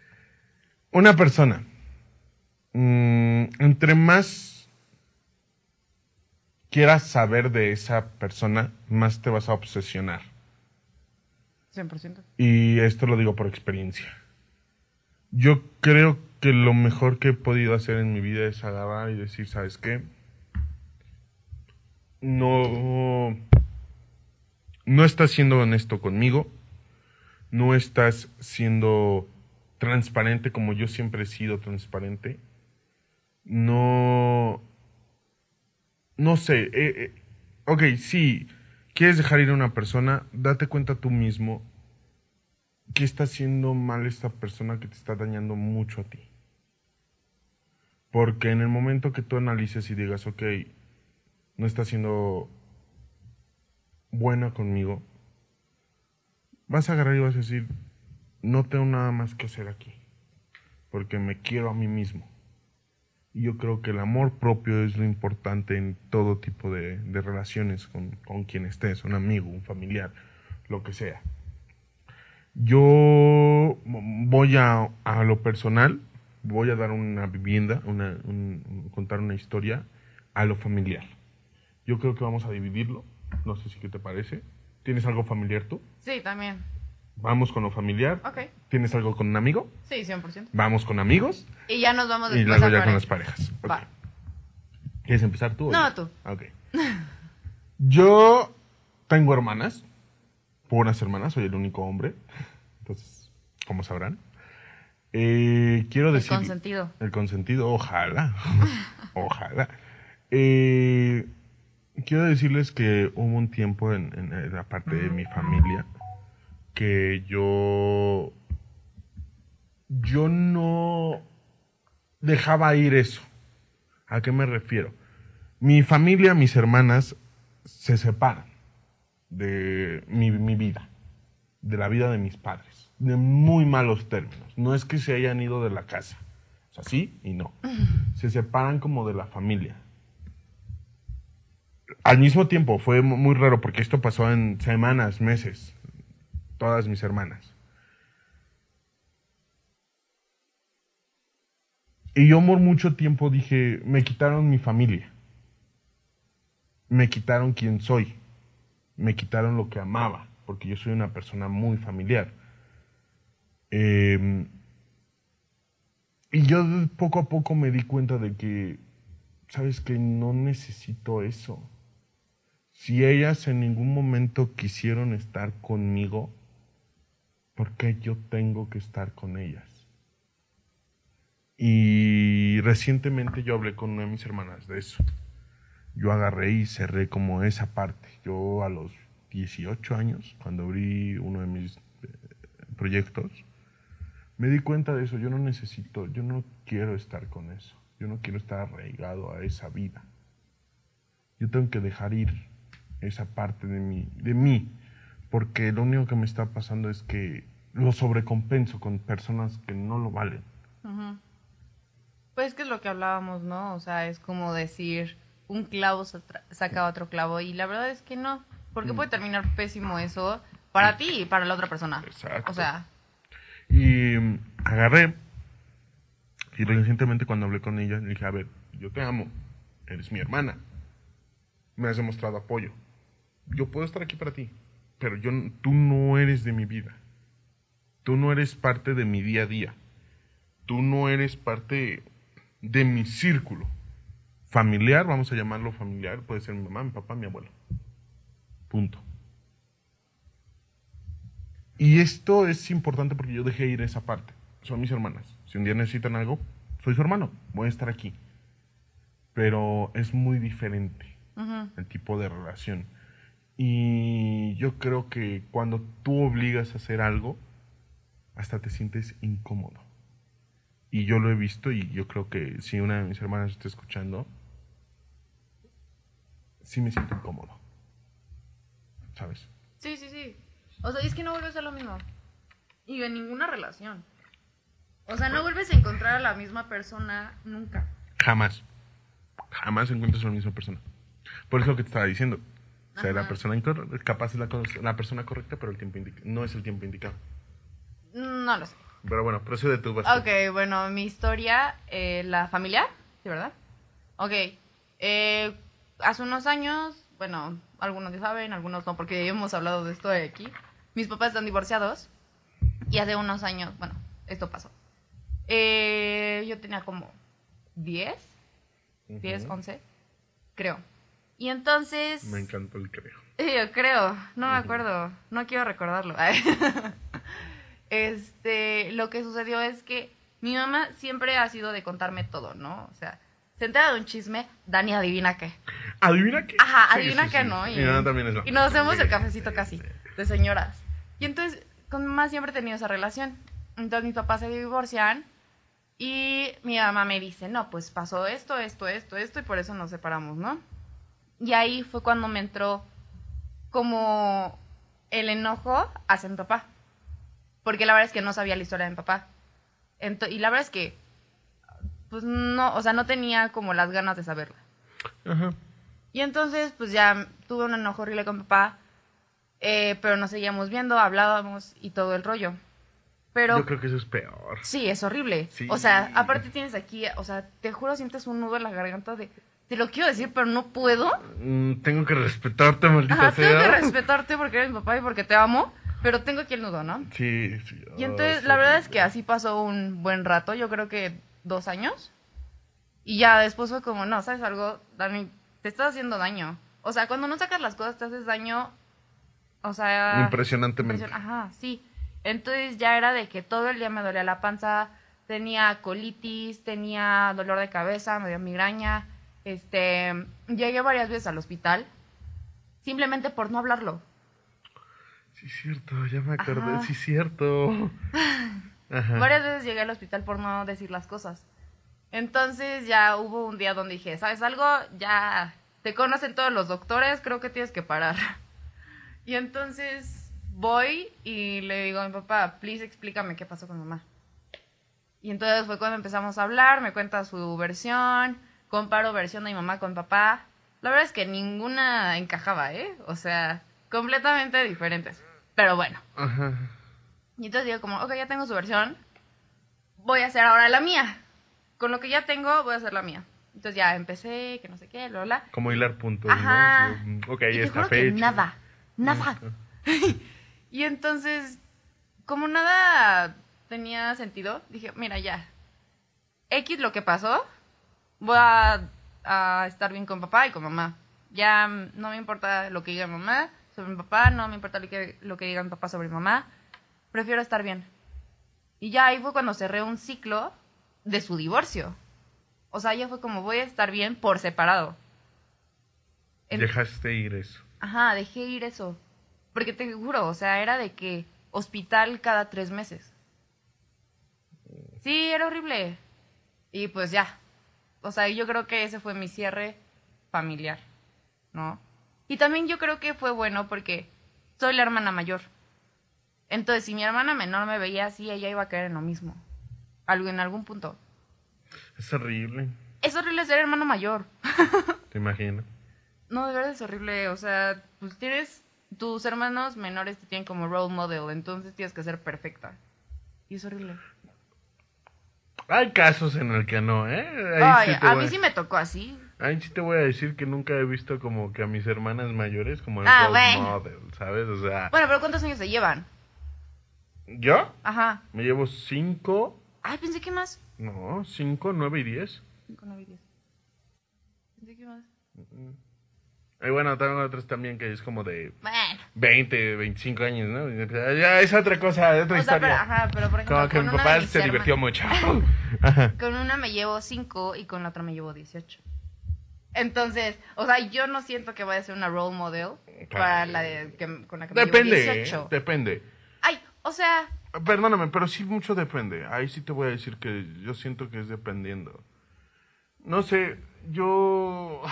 <laughs> Una persona. mm, entre más quieras saber de esa persona, más te vas a obsesionar. 100%. Y esto lo digo por experiencia. Yo creo que lo mejor que he podido hacer en mi vida es agarrar y decir, ¿sabes qué? No, no estás siendo honesto conmigo, no estás siendo transparente como yo siempre he sido transparente, no, no sé, eh, eh, ok, sí, quieres dejar ir a una persona, date cuenta tú mismo que está haciendo mal esta persona que te está dañando mucho a ti. Porque en el momento que tú analices y digas, ok, no está siendo buena conmigo, vas a agarrar y vas a decir, no tengo nada más que hacer aquí, porque me quiero a mí mismo. Yo creo que el amor propio es lo importante en todo tipo de, de relaciones con, con quien estés, un amigo, un familiar, lo que sea. Yo voy a, a lo personal, voy a dar una vivienda, una, un- un- contar una historia a lo familiar. Yo creo que vamos a dividirlo. No sé si qué te parece. ¿Tienes algo familiar tú? Sí, también. Vamos con lo familiar. Ok. ¿Tienes algo con un amigo? Sí, 100%. Vamos con amigos. Y ya nos vamos Y después luego a ya con pareja. las parejas. Ok. Va. ¿Quieres empezar tú? o No, yo? tú. Ok. <laughs> Yo tengo hermanas, puras hermanas, soy el único hombre. Entonces, como sabrán. Eh, quiero El decir. consentido. El consentido, ojalá. <laughs> ojalá. Eh, quiero decirles que hubo un tiempo en, en- en la parte de mi familia que yo yo no dejaba ir eso. ¿A qué me refiero? Mi familia, mis hermanas se separan de mi, mi vida, de la vida de mis padres, de muy malos términos. No es que se hayan ido de la casa, o sea, sí y no. Se separan como de la familia. Al mismo tiempo, fue mu- muy raro porque esto pasó en semanas, meses, todas mis hermanas. Y yo por mucho tiempo dije, me quitaron mi familia. Me quitaron quien soy. Me quitaron lo que amaba, porque yo soy una persona muy familiar. Eh, y yo poco a poco me di cuenta de que, sabes que no necesito eso. Si ellas en ningún momento quisieron estar conmigo, ¿por qué yo tengo que estar con ellas? Y recientemente yo hablé con una de mis hermanas de eso. Yo agarré y cerré como esa parte. Yo a los 18 años, cuando abrí uno de mis eh, proyectos, me di cuenta de eso. Yo no necesito, yo no quiero estar con eso. Yo no quiero estar arraigado a esa vida. Yo tengo que dejar ir esa parte de mí, de mí, porque lo único que me está pasando es que lo sobrecompenso con personas que no lo valen. Pues que es lo que hablábamos, ¿no? O sea, es como decir, un clavo saca otro clavo y la verdad es que no, porque Mm. puede terminar pésimo eso para ti y para la otra persona. Exacto. O sea, Y mm, agarré, y recientemente cuando hablé con ella, le dije, a ver, yo te amo, eres mi hermana, me has demostrado apoyo, yo puedo estar aquí para ti, pero yo, tú no eres de mi vida, tú no eres parte de mi día a día, tú no eres parte de mi círculo familiar, vamos a llamarlo familiar, puede ser mi mamá, mi papá, mi abuelo, punto. Y esto es importante porque yo dejé ir esa parte. Son mis hermanas. Si un día necesitan algo, soy su hermano. Voy a estar aquí. Pero es muy diferente el tipo de relación. Y yo creo que cuando tú obligas a hacer algo, hasta te sientes incómodo. Y yo lo he visto y yo creo que si una de mis hermanas está escuchando, sí me siento incómodo. ¿Sabes? sí, sí, sí. O sea, es que no vuelves a ser lo mismo. Y en ninguna relación. O sea, no vuelves a encontrar a la misma persona nunca. Jamás. Jamás encuentras a la misma persona. Por eso lo que te estaba diciendo. O sea, la persona capaz es la, la persona correcta, pero el tiempo no es el tiempo indicado. No lo sé. Pero bueno, procede tú, vas. Ok, bueno, mi historia, eh, la familiar, ¿sí, verdad? Ok, eh, hace unos años, bueno, algunos ya saben, algunos no, porque hemos hablado de esto de aquí. Mis papás están divorciados y hace unos años, bueno, esto pasó. Eh, yo tenía como 10, 10, Ujú. 11, creo. Y entonces... Me encantó el creo. <laughs> Yo creo, no me acuerdo, no quiero recordarlo. <laughs> este, lo que sucedió es que mi mamá siempre ha sido de contarme todo, ¿no? O sea, se entera de un chisme, Dani adivina qué. ¿Adivina qué? Ajá, Sí, adivina sí, qué, sí. ¿no? Mi mamá también es la- y nos hacemos el cafecito casi, de señoras. Y entonces, con mamá siempre he tenido esa relación. Entonces mis papás se divorcian y mi mamá me dice, no, pues pasó esto, esto, esto, esto, y por eso nos separamos, ¿no? Y ahí fue cuando me entró como el enojo hacia mi papá. Porque la verdad es que no sabía la historia de mi papá. Ento- y la verdad es que, pues no, o sea, no tenía como las ganas de saberla. Ajá. Y entonces, pues ya tuve un enojo horrible con mi papá, eh, pero nos seguíamos viendo, hablábamos y todo el rollo. Pero Yo creo que eso es peor. sí, es horrible. Sí. O sea, aparte tienes aquí, o sea, te juro, sientes un nudo en la garganta de, te lo quiero decir, pero no puedo. Mm, tengo que respetarte, maldita Ajá, sea. tengo que respetarte porque eres mi papá y porque te amo, pero tengo aquí el nudo, ¿no? Sí, sí. Y oh, entonces, sí. la verdad es que así pasó un buen rato, yo creo que dos años. Y ya después fue como, no, ¿sabes algo? Dani, te estás haciendo daño. O sea, cuando no sacas las cosas te haces daño, o sea... Impresionantemente. impresion- Ajá, sí. Entonces ya era de que todo el día me dolía la panza, tenía colitis, tenía dolor de cabeza, me dio migraña. Este, llegué varias veces al hospital, simplemente por no hablarlo. Sí, cierto, ya me acordé, Ajá. sí, cierto. <laughs> Ajá. Varias veces llegué al hospital por no decir las cosas. Entonces ya hubo un día donde dije, ¿sabes algo? Ya te conocen todos los doctores, creo que tienes que parar. <laughs> Y entonces voy y le digo a mi papá, please explícame qué pasó con mamá. Y entonces fue cuando empezamos a hablar, me cuenta su versión, comparo versión de mi mamá con papá. La verdad es que ninguna encajaba, ¿eh? O sea, completamente diferentes. Pero bueno. Ajá. Y entonces digo como, ok, ya tengo su versión, voy a hacer ahora la mía. Con lo que ya tengo, voy a hacer la mía. Entonces ya empecé, que no sé qué, bla. Como hilar puntos, Ajá. ¿no? Ok, Y esta fecha. nada, nada. <laughs> Y entonces, como nada tenía sentido, dije, mira, ya. X lo que pasó, voy a, a estar bien con papá y con mamá. Ya mm, no me importa lo que diga mamá sobre mi papá, no me importa lo que, lo que diga mi papá sobre mi mamá. Prefiero estar bien. Y ya ahí fue cuando cerré un ciclo de su divorcio. O sea, ya fue como voy a estar bien por separado. En- Dejaste ir eso. Ajá, dejé ir eso. Porque te juro, o sea, era de que hospital cada tres meses. Sí, era horrible. Y pues ya. O sea, yo creo que ese fue mi cierre familiar, ¿no? Y también yo creo que fue bueno porque soy la hermana mayor. Entonces, si mi hermana menor me veía así, ella iba a caer en lo mismo. Algo en algún punto. Es horrible, Es horrible ser hermano mayor. <laughs> te imagino. No, de verdad es horrible. O sea, pues tienes. Tus hermanos menores te tienen como role model, entonces tienes que ser perfecta. Y es horrible. Hay casos en el que no, ¿eh? Ahí Ay, sí te a voy- mí sí me tocó así. Ahí sí te voy a decir que nunca he visto como que a mis hermanas mayores como el Ah, role bueno. model, ¿sabes? O sea, Bueno, pero ¿cuántos años se llevan? ¿yo? Ajá. Me llevo cinco, Ay, pensé que más. no, cinco, nueve y diez. 5, 9 y 10. Pensé que más. Y bueno, tengo otros también que es como de Bueno. 20, 25 años, ¿no? Ya es otra cosa, es otra O sea, pero, historia. ajá, pero por ejemplo, como que mi papá se divirtió hermanas- mucho. <laughs> <laughs> Ajá. Con una me llevo 5 y con la otra me llevo 18. Entonces, o sea, yo no siento que vaya a ser una role model para la de, que- con la que me Depende, llevo ¿eh? 18. depende. Ay, o sea, Perdóname, pero sí mucho depende. Ahí sí te voy a decir que yo siento que es dependiendo. No sé, yo...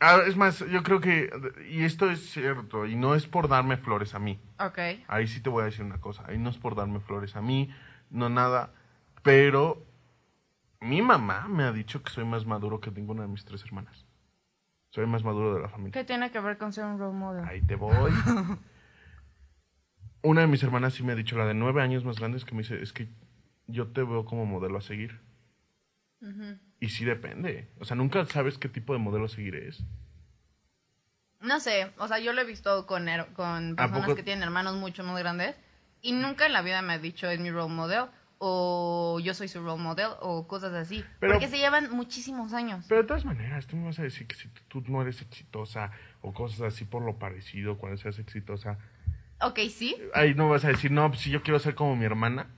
Ah, es más, yo creo que, y esto es cierto, y no es por darme flores a mí. ok. Ahí sí te voy a decir una cosa, ahí no es por darme flores a mí, no nada, pero mi mamá me ha dicho que soy más maduro que ninguna de mis tres hermanas. Soy más maduro de la familia. ¿Qué tiene que ver con ser un role model? Ahí te voy. <laughs> Una de mis hermanas sí me ha dicho, la de nueve años más grande, es que me dice, es que yo te veo como modelo a seguir. Ujú. Y sí depende. O sea, nunca sabes qué tipo de modelo seguir es. No sé, o sea, yo lo he visto con, con personas que tienen hermanos mucho más grandes y nunca en la vida me ha dicho es mi role model o yo soy su role model o cosas así. Pero- porque se llevan muchísimos años. Pero de todas maneras, tú me vas a decir que si tú no eres exitosa o cosas así por lo parecido cuando seas exitosa, Ok, sí, ahí no vas a decir, no, pues si yo quiero ser como mi hermana.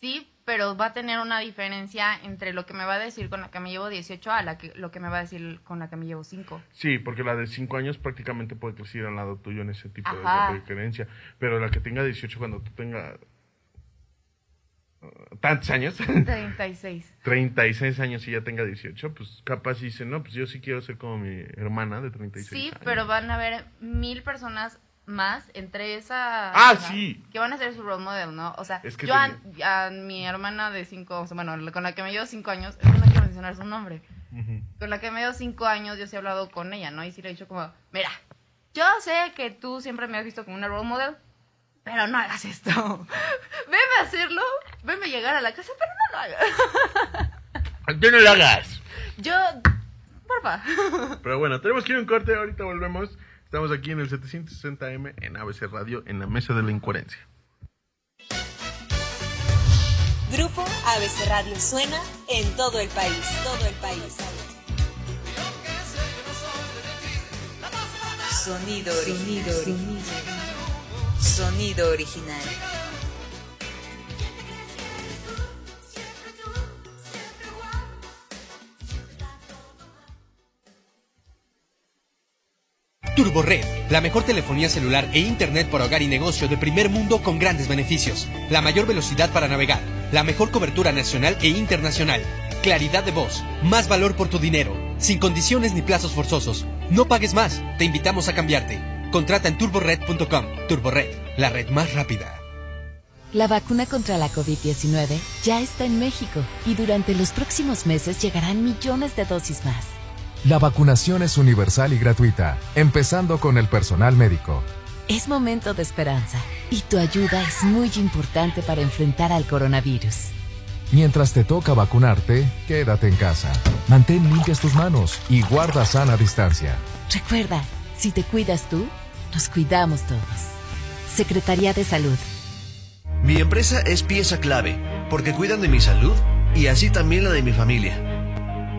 sí, pero va a tener una diferencia entre lo que me va a decir con la que me llevo 18 a la que, lo que me va a decir con la que me llevo 5. Sí, porque la de 5 años prácticamente puede crecer al lado tuyo en ese tipo de- Ajá. de creencia. Pero la que tenga 18 cuando tú tengas uh, tantos años, <laughs> 36. 36 años y ya tenga 18, pues capaz dice, no, pues yo sí quiero ser como mi hermana de 36 Sí, años. pero van a haber mil personas más entre esa... Ah, o sea, sí. Que van a ser su role model, ¿no? O sea, Es que yo a, a mi hermana de cinco, o sea, bueno, con la que me llevo cinco años, es que no quiero mencionar su nombre, con la que me llevo cinco años, yo sí he hablado con ella, ¿no? Y sí le he dicho como, mira, yo sé que tú siempre me has visto como una role model, pero no hagas esto. <laughs> Veme a hacerlo, veme a llegar a la casa, pero no lo hagas. <laughs> ¡Yo no lo hagas! Yo, porfa. Pero bueno, tenemos que ir a un corte, ahorita volvemos. Estamos aquí en el 760M en ABC Radio, en la mesa de la incoherencia. Grupo ABC Radio suena en todo el país, todo el país. Sonido original. Sonido original. TurboRed, la mejor telefonía celular e internet para hogar y negocio de primer mundo con grandes beneficios. La mayor velocidad para navegar, la mejor cobertura nacional e internacional. Claridad de voz, más valor por tu dinero, sin condiciones ni plazos forzosos. No pagues más, te invitamos a cambiarte. Contrata en turbored.com. TurboRed, la red más rápida. La vacuna contra la COVID-19 ya está en México y durante los próximos meses llegarán millones de dosis más. La vacunación es universal y gratuita, empezando con el personal médico. Es momento de esperanza y tu ayuda es muy importante para enfrentar al coronavirus. Mientras te toca vacunarte, quédate en casa. Mantén limpias tus manos y guarda sana distancia. Recuerda, si te cuidas tú, nos cuidamos todos. Secretaría de Salud. Mi empresa es pieza clave porque cuidan de mi salud y así también la de mi familia.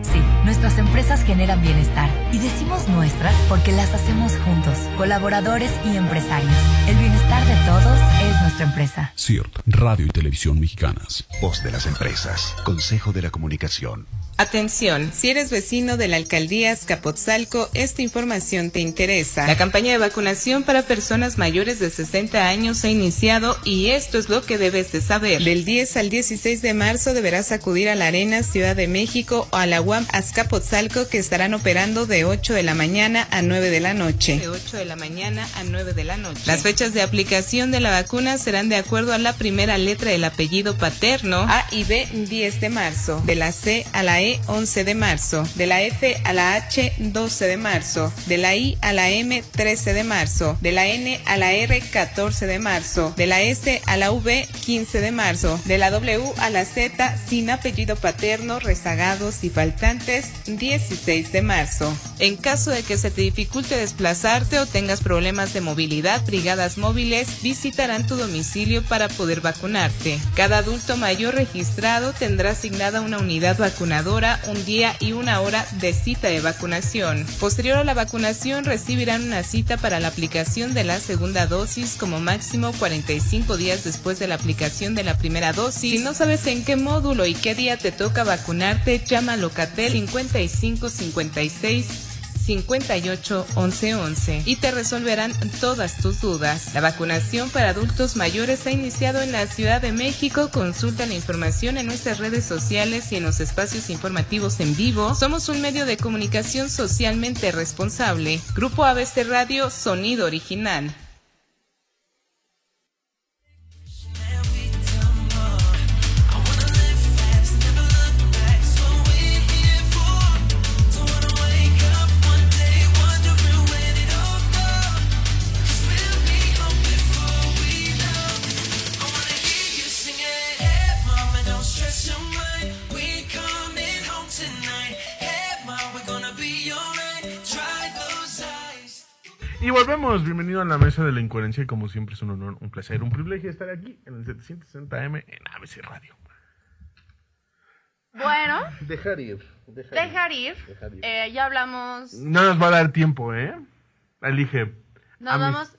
Sí, nuestras empresas generan bienestar y decimos nuestras porque las hacemos juntos, colaboradores y empresarios. El bienestar de todos es nuestra empresa. CIRT, Radio y Televisión Mexicanas. Voz de las empresas. Consejo de la Comunicación. Atención, si eres vecino de la alcaldía Azcapotzalco, esta información te interesa. La campaña de vacunación para personas mayores de 60 años ha iniciado y esto es lo que debes de saber. Del 10 al 16 de marzo deberás acudir a la Arena Ciudad de México o a la UAM Azcapotzalco que estarán operando de 8 de la mañana a 9 de la noche. De 8 de la mañana a 9 de la noche. Las fechas de aplicación de la vacuna serán de acuerdo a la primera letra del apellido paterno A y B 10 de marzo, de la C a la E 11 de marzo, de la F a la H 12 de marzo, de la I a la M 13 de marzo, de la N a la R 14 de marzo, de la S a la V 15 de marzo, de la W a la Z sin apellido paterno, rezagados y faltantes 16 de marzo. En caso de que se te dificulte desplazarte o tengas problemas de movilidad, brigadas móviles visitarán tu domicilio para poder vacunarte. Cada adulto mayor registrado tendrá asignada una unidad vacunadora un día y una hora de cita de vacunación. Posterior a la vacunación recibirán una cita para la aplicación de la segunda dosis como máximo 45 días después de la aplicación de la primera dosis. Si no sabes en qué módulo y qué día te toca vacunarte, llama a Locatel 5556 58 11 11 y te resolverán todas tus dudas. La vacunación para adultos mayores ha iniciado en la Ciudad de México. Consulta la información en nuestras redes sociales y en los espacios informativos en vivo. Somos un medio de comunicación socialmente responsable. Grupo ABC Radio, sonido original. Y volvemos, bienvenido a la mesa de la incoherencia y como siempre es un honor, un placer, un privilegio estar aquí en el 760M en ABC Radio. Bueno. Dejar ir. Dejar, ir. Eh, ya hablamos. No nos va a dar tiempo, ¿eh? Elige. Nos vamos.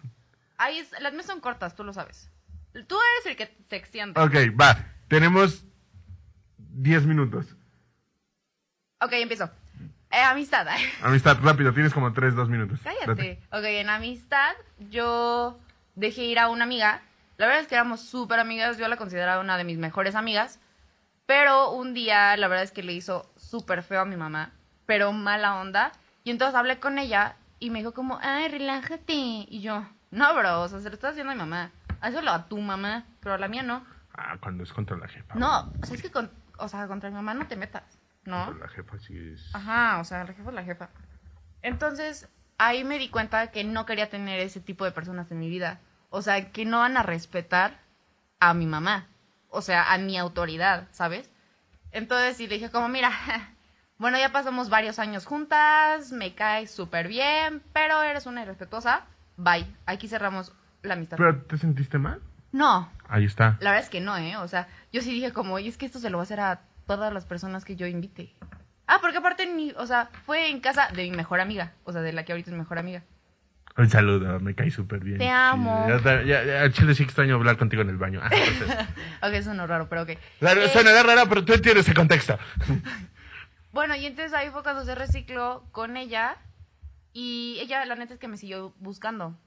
Ahí las mesas son cortas, tú lo sabes. Tú eres el que te extiende. Ok, va. Tenemos 10 minutos. Ok, empiezo. Eh, amistad. Amistad, rápido, tienes como 3, 2 minutos. Cállate. Ok, en amistad yo dejé ir a una amiga. La verdad es que éramos súper amigas, yo la consideraba una de mis mejores amigas. Pero un día, la verdad es que le hizo súper feo a mi mamá, pero mala onda. Y entonces hablé con ella y me dijo como, ay, relájate. Y yo, no, bro, o sea, se lo estás haciendo a mi mamá. Hazlo a tu mamá, pero a la mía no. Ah, cuando es contra la jefa. No, o sea, es que con, o sea, contra mi mamá no te metas. ¿No? La jefa sí es. Ajá, o sea, la jefa es la jefa. Entonces, ahí me di cuenta que no quería tener ese tipo de personas en mi vida. O sea, que no van a respetar a mi mamá. O sea, a mi autoridad, ¿sabes? Entonces, sí le dije como, mira, <laughs> bueno, ya pasamos varios años juntas, me caes súper bien, pero eres una irrespetuosa. Bye. Aquí cerramos la amistad. ¿Pero te sentiste mal? No. Ahí está. La verdad es que no, ¿eh? O sea, yo sí dije como, y es que esto se lo va a hacer a todas las personas que yo invite. Ah, porque aparte, mi, o sea, fue en casa de mi mejor amiga, o sea, de la que ahorita es mi mejor amiga. Un saludo, me cae súper bien. Te amo. Ya, ya, Chile sí extraño hablar contigo en el baño. Ah, <laughs> ok, suena raro, pero ok. Claro, eh, suena raro, pero tú entiendes el contexto. <laughs> bueno, y entonces ahí fue cuando se recicló con ella Y ella, la neta es que me siguió buscando.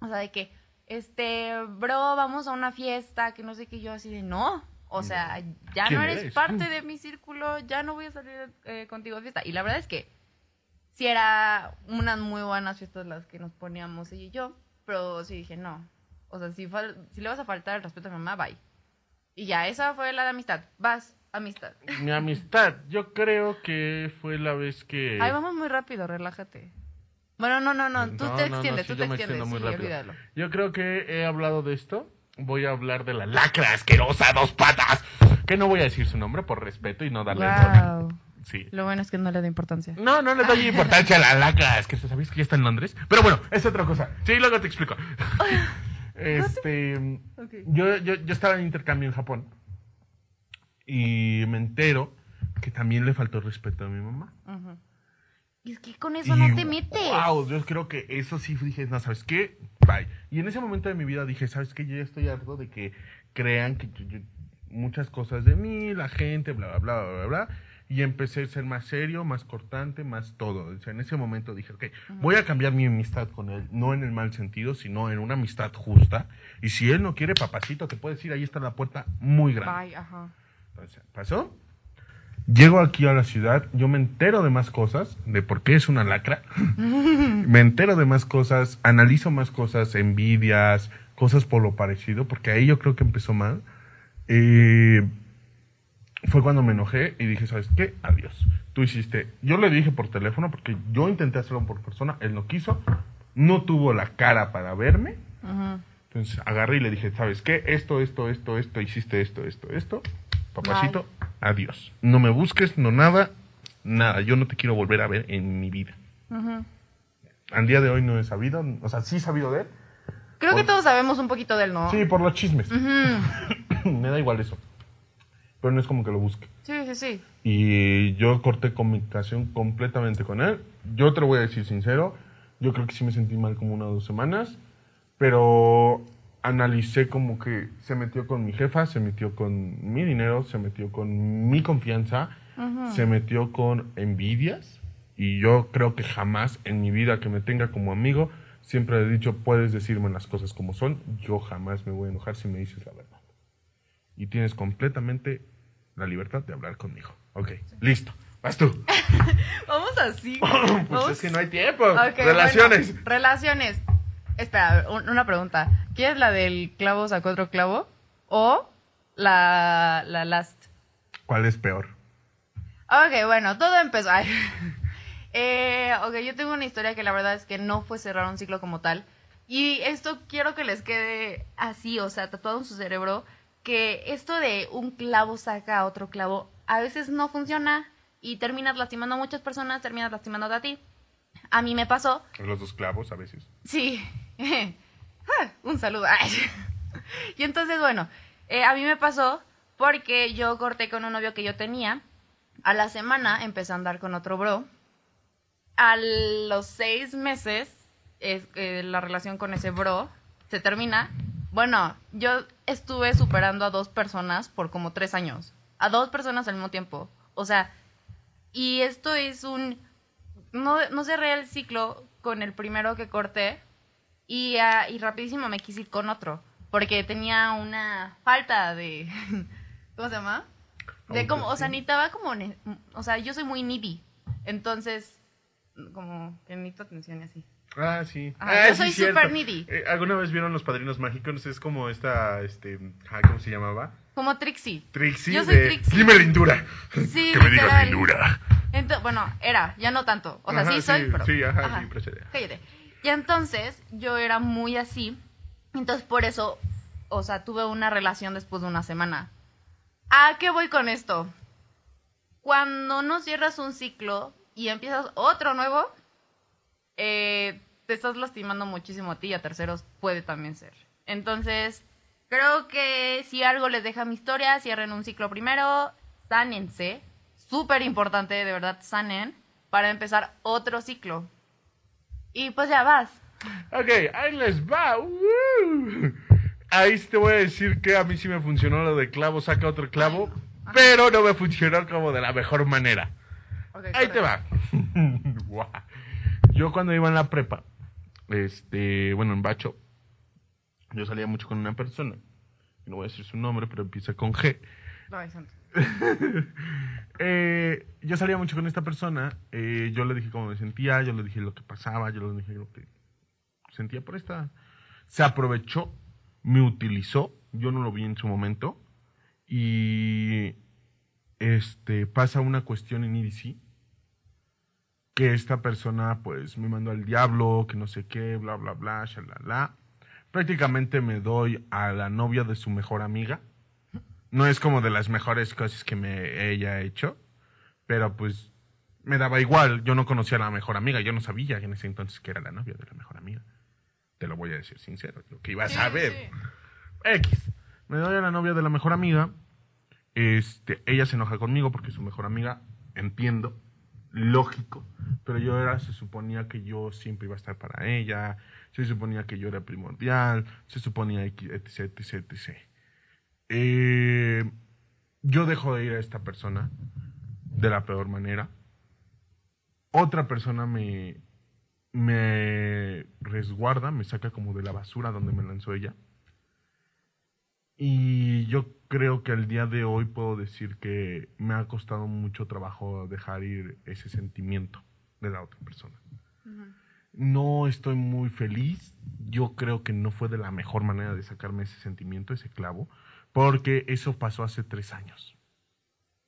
O sea, de que, este, bro, vamos a una fiesta, que no sé qué, yo así de, no. O sea, ya no ¿Quién eres eres? parte <laughs> de mi círculo, ya no voy a salir eh, contigo de fiesta. Y la verdad es que sí era unas muy buenas fiestas las que nos poníamos ella y yo, pero sí dije, no. O sea, si, fal- si le vas a faltar el respeto a mi mamá, bye. Y ya, esa fue la de amistad. Vas, amistad. Mi amistad, yo creo que fue la vez que... Ay, vamos muy rápido, relájate. Bueno, no, no, no, tú No, te no, no, extiendes, sí, tú te extiendes, sí, olvídalo. Yo creo que he hablado de esto. Voy a hablar de la lacra asquerosa, dos patas. Que no voy a decir su nombre por respeto y no darle Wow. Sí. Lo bueno es que no le da importancia. No, no le doy <laughs> importancia a la lacra. Es que sabéis que ya está en Londres. Pero bueno, es otra cosa. Sí, luego te explico. <laughs> este. Yo, yo, yo estaba en intercambio en Japón. Y me entero que también le faltó respeto a mi mamá. Y es que con eso no Y, te metes. Wow, yo creo que eso sí dije, no, ¿sabes qué? Bye. Y en ese momento de mi vida dije, ¿sabes qué? Yo ya estoy harto de que crean que yo- yo- muchas cosas de mí, la gente, bla, bla, bla, bla, bla. Y empecé a ser más serio, más cortante, más todo. O sea, en ese momento dije, ok, voy a cambiar mi amistad con él, no en el mal sentido, sino en una amistad justa. Y si él no quiere, papacito, te puedes ir, ahí está la puerta muy grande. Bye, ajá. Entonces, pasó. Llego aquí a la ciudad, yo me entero de más cosas, de por qué es una lacra. <laughs> me entero de más cosas, analizo más cosas, envidias, cosas por lo parecido, porque ahí yo creo que empezó mal. Eh, fue cuando me enojé y dije, ¿sabes qué? Adiós. Tú hiciste. Yo le dije por teléfono, porque yo intenté hacerlo por persona, él no quiso, no tuvo la cara para verme. Entonces agarré y le dije, ¿sabes qué? Esto, esto, esto, esto, hiciste esto, esto, esto. Papacito, adiós. No me busques, no nada, nada. Yo no te quiero volver a ver en mi vida. Ujú. Al día de hoy no he sabido, o sea, sí he sabido de él. Creo que todos sabemos un poquito de él, ¿no? Sí, por los chismes. Ujú. <coughs> me da igual eso. Pero no es como que lo busque. Sí, sí, sí. Y yo corté comunicación completamente con él. Yo te lo voy a decir sincero. Yo creo que sí me sentí mal como una o dos semanas. Pero analicé como que se metió con mi jefa, se metió con mi dinero, se metió con mi confianza, Ujú. se metió con envidias. Y yo creo que jamás en mi vida que me tenga como amigo, siempre he dicho, puedes decirme las cosas como son. Yo jamás me voy a enojar si me dices la verdad. Y tienes completamente la libertad de hablar conmigo. Ok, listo. Vas tú. <laughs> Vamos así. <laughs> pues Vamos- es que no hay tiempo. Ok, Relaciones. bueno, relaciones. Espera, un- una pregunta. ¿Quieres la del clavo sacó otro clavo? ¿O la, la last? ¿Cuál es peor? Ok, bueno, todo empezó. ay. <laughs> Eh, ok, yo tengo una historia que la verdad es que no fue cerrar un ciclo como tal. Y esto quiero que les quede así, o sea, tatuado en su cerebro, que esto de un clavo saca a otro clavo a veces no funciona y terminas lastimando a muchas personas, terminas lastimándote a ti. A mí me pasó, Los dos clavos a veces. Sí. <laughs> Un saludo. <laughs> Y entonces, bueno, eh, a mí me pasó porque yo corté con un novio que yo tenía. A la semana empecé a andar con otro bro. A los seis meses, es, eh, la relación con ese bro se termina. Bueno, yo estuve superando a dos personas por como tres años. A dos personas al mismo tiempo. O sea, y esto es un... No, no cerré el ciclo con el primero que corté y, ah, y rapidísimo me quise ir con otro. Porque tenía una falta de... <laughs> ¿Cómo se llama? De como, o sea, necesitaba como... O sea, yo soy muy needy. Entonces, como que necesito atención y así. Ah, sí. Ajá, Ah, yo soy super needy. Eh, ¿Alguna vez vieron Los Padrinos Mágicos? Es como esta, este, ah, ¿cómo se llamaba? Como Trixie. Trixie Yo soy de... Trixie. Dime lindura. Sí, <laughs> que me digas lindura. Ento- bueno, era, ya no tanto. O sea, Ajá, sí soy, sí, pero... sí, ajá, sí, procede. Cállate. Y entonces, yo era muy así. Entonces, por eso, o sea, tuve una relación después de una semana. ¿A qué voy con esto? Cuando no cierras un ciclo y empiezas otro nuevo, eh, te estás lastimando muchísimo a ti y a terceros puede también ser. Entonces, creo que si algo les deja mi historia, cierren un ciclo primero, sánense. Súper importante, de verdad, sanen para empezar otro ciclo. Y pues ya vas. Ok, ahí les va. Ahí te voy a decir que a mí sí me funcionó lo de clavo, saca otro clavo, pero no me funcionó como de la mejor manera. ahí te va. <laughs> Yo cuando iba en la prepa, este, bueno, en Bacho, yo salía mucho con una persona. No voy a decir su nombre, pero empieza con G. No, es santo. <laughs> Eh, yo salía mucho con esta persona. eh, yo le dije cómo me sentía, yo le dije lo que pasaba, yo le dije lo que sentía por esta. Se aprovechó, me utilizó. Yo no lo vi en su momento. Y este pasa una cuestión en EDC que esta persona pues me mandó al diablo, que no sé qué, bla bla bla, shalala. Prácticamente me doy a la novia de su mejor amiga. No es como de las mejores cosas que me ella ha hecho, pero pues me daba igual. Yo no conocía a la mejor amiga, yo no sabía en ese entonces que era la novia de la mejor amiga. Te lo voy a decir sincero, lo que iba a saber. sí. X. Me doy a la novia de la mejor amiga. Este, ella se enoja conmigo porque su mejor amiga, entiendo, lógico, pero yo era, se suponía que yo siempre iba a estar para ella, se suponía que yo era primordial, se suponía X, etc, etc, etc. Eh, yo dejo de ir a esta persona de la peor manera. Otra persona me, me resguarda, me saca como de la basura donde me lanzó ella. Y yo creo que al día de hoy puedo decir que me ha costado mucho trabajo dejar ir ese sentimiento de la otra persona. No estoy muy feliz. Yo creo que no fue de la mejor manera de sacarme ese sentimiento, ese clavo, porque eso pasó hace tres años.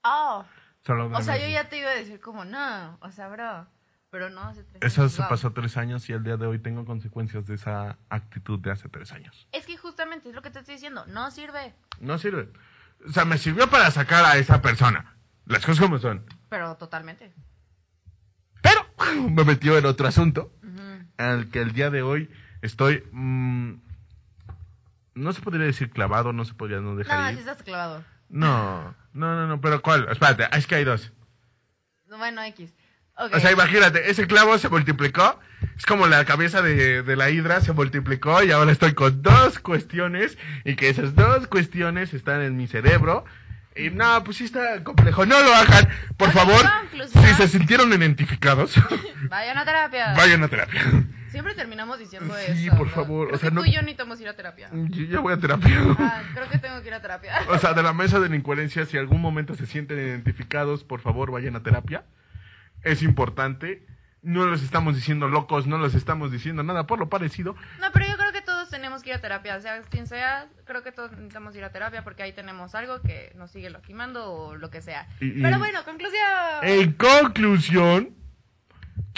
Oh. Solo O sea, yo ya te iba a decir como, no, o sea, bro. Pero no, hace tres Eso años, se wow. pasó tres años y al día de hoy tengo consecuencias de esa actitud de hace tres años. Es que justamente es lo que te estoy diciendo, no sirve. No sirve. O sea, me sirvió para sacar a esa persona. Las cosas como son. Pero totalmente. <laughs> me metió en otro asunto Ujú. al que el día de hoy estoy mm, no se podría decir clavado no se podría no dejar No, ir si estás clavado. no no no no pero cuál espérate es que hay dos Bueno, X. O sea imagínate ese clavo se multiplicó es como la cabeza de, de la hidra se multiplicó y ahora estoy con dos cuestiones y que esas dos cuestiones están en mi cerebro y no, pues sí está complejo. No lo hagan, por favor. Si se sintieron identificados, <laughs> Vayan a terapia. vayan a terapia. Siempre terminamos diciendo Sí, eso. por ¿no? favor, Creo o sea, que no- tú y yo necesitamos ir a terapia. Yo ya voy a terapia. <laughs> Ah, creo que tengo que ir a terapia. O sea, de la mesa de la incoherencia, si algún momento se sienten identificados, por favor vayan a terapia. Es importante. No los estamos diciendo locos, no los estamos diciendo nada por lo parecido. No, pero yo creo que todos tenemos que ir a terapia, sea quien sea, creo que todos necesitamos ir a terapia porque ahí tenemos algo que nos sigue lastimando o lo que sea. Y- y- Pero bueno, conclusión. En conclusión,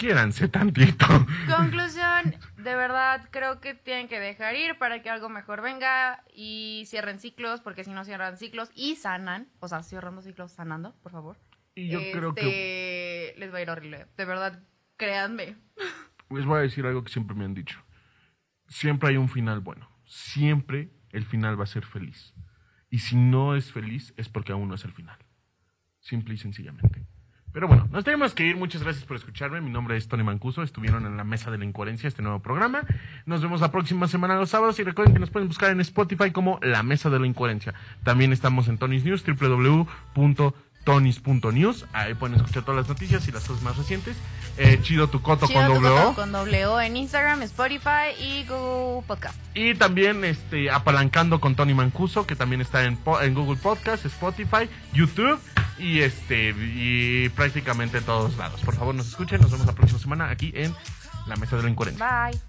quiéranse tantito. <laughs> Conclusión, de verdad creo que tienen que dejar ir para que algo mejor venga y cierren ciclos, porque si no cierran ciclos y sanan, o sea, cerrando ciclos sanando, por favor. Y yo creo que Este, les va a ir horrible, de verdad, créanme. les voy a decir algo que siempre me han dicho. Siempre hay un final bueno. Siempre el final va a ser feliz. Y si no es feliz es porque aún no es el final. Simple y sencillamente. Pero bueno, nos tenemos que ir. Muchas gracias por escucharme. Mi nombre es Tony Mancuso. Estuvieron en la mesa de la incoherencia, este nuevo programa. Nos vemos la próxima semana los sábados. Y recuerden que nos pueden buscar en Spotify como La Mesa de la Incoherencia. También estamos en Tony's News, www.tonys.news. Ahí pueden escuchar todas las noticias y las cosas más recientes. Eh, chido tu coto Chido con doble con doble en Instagram, Spotify y Google Podcast. Y también este, apalancando con Tony Mancuso, que también está en, en Google Podcast, Spotify, YouTube y este y prácticamente en todos lados. Por favor, nos escuchen. Nos vemos la próxima semana aquí en La Mesa de la Incoherencia. Bye.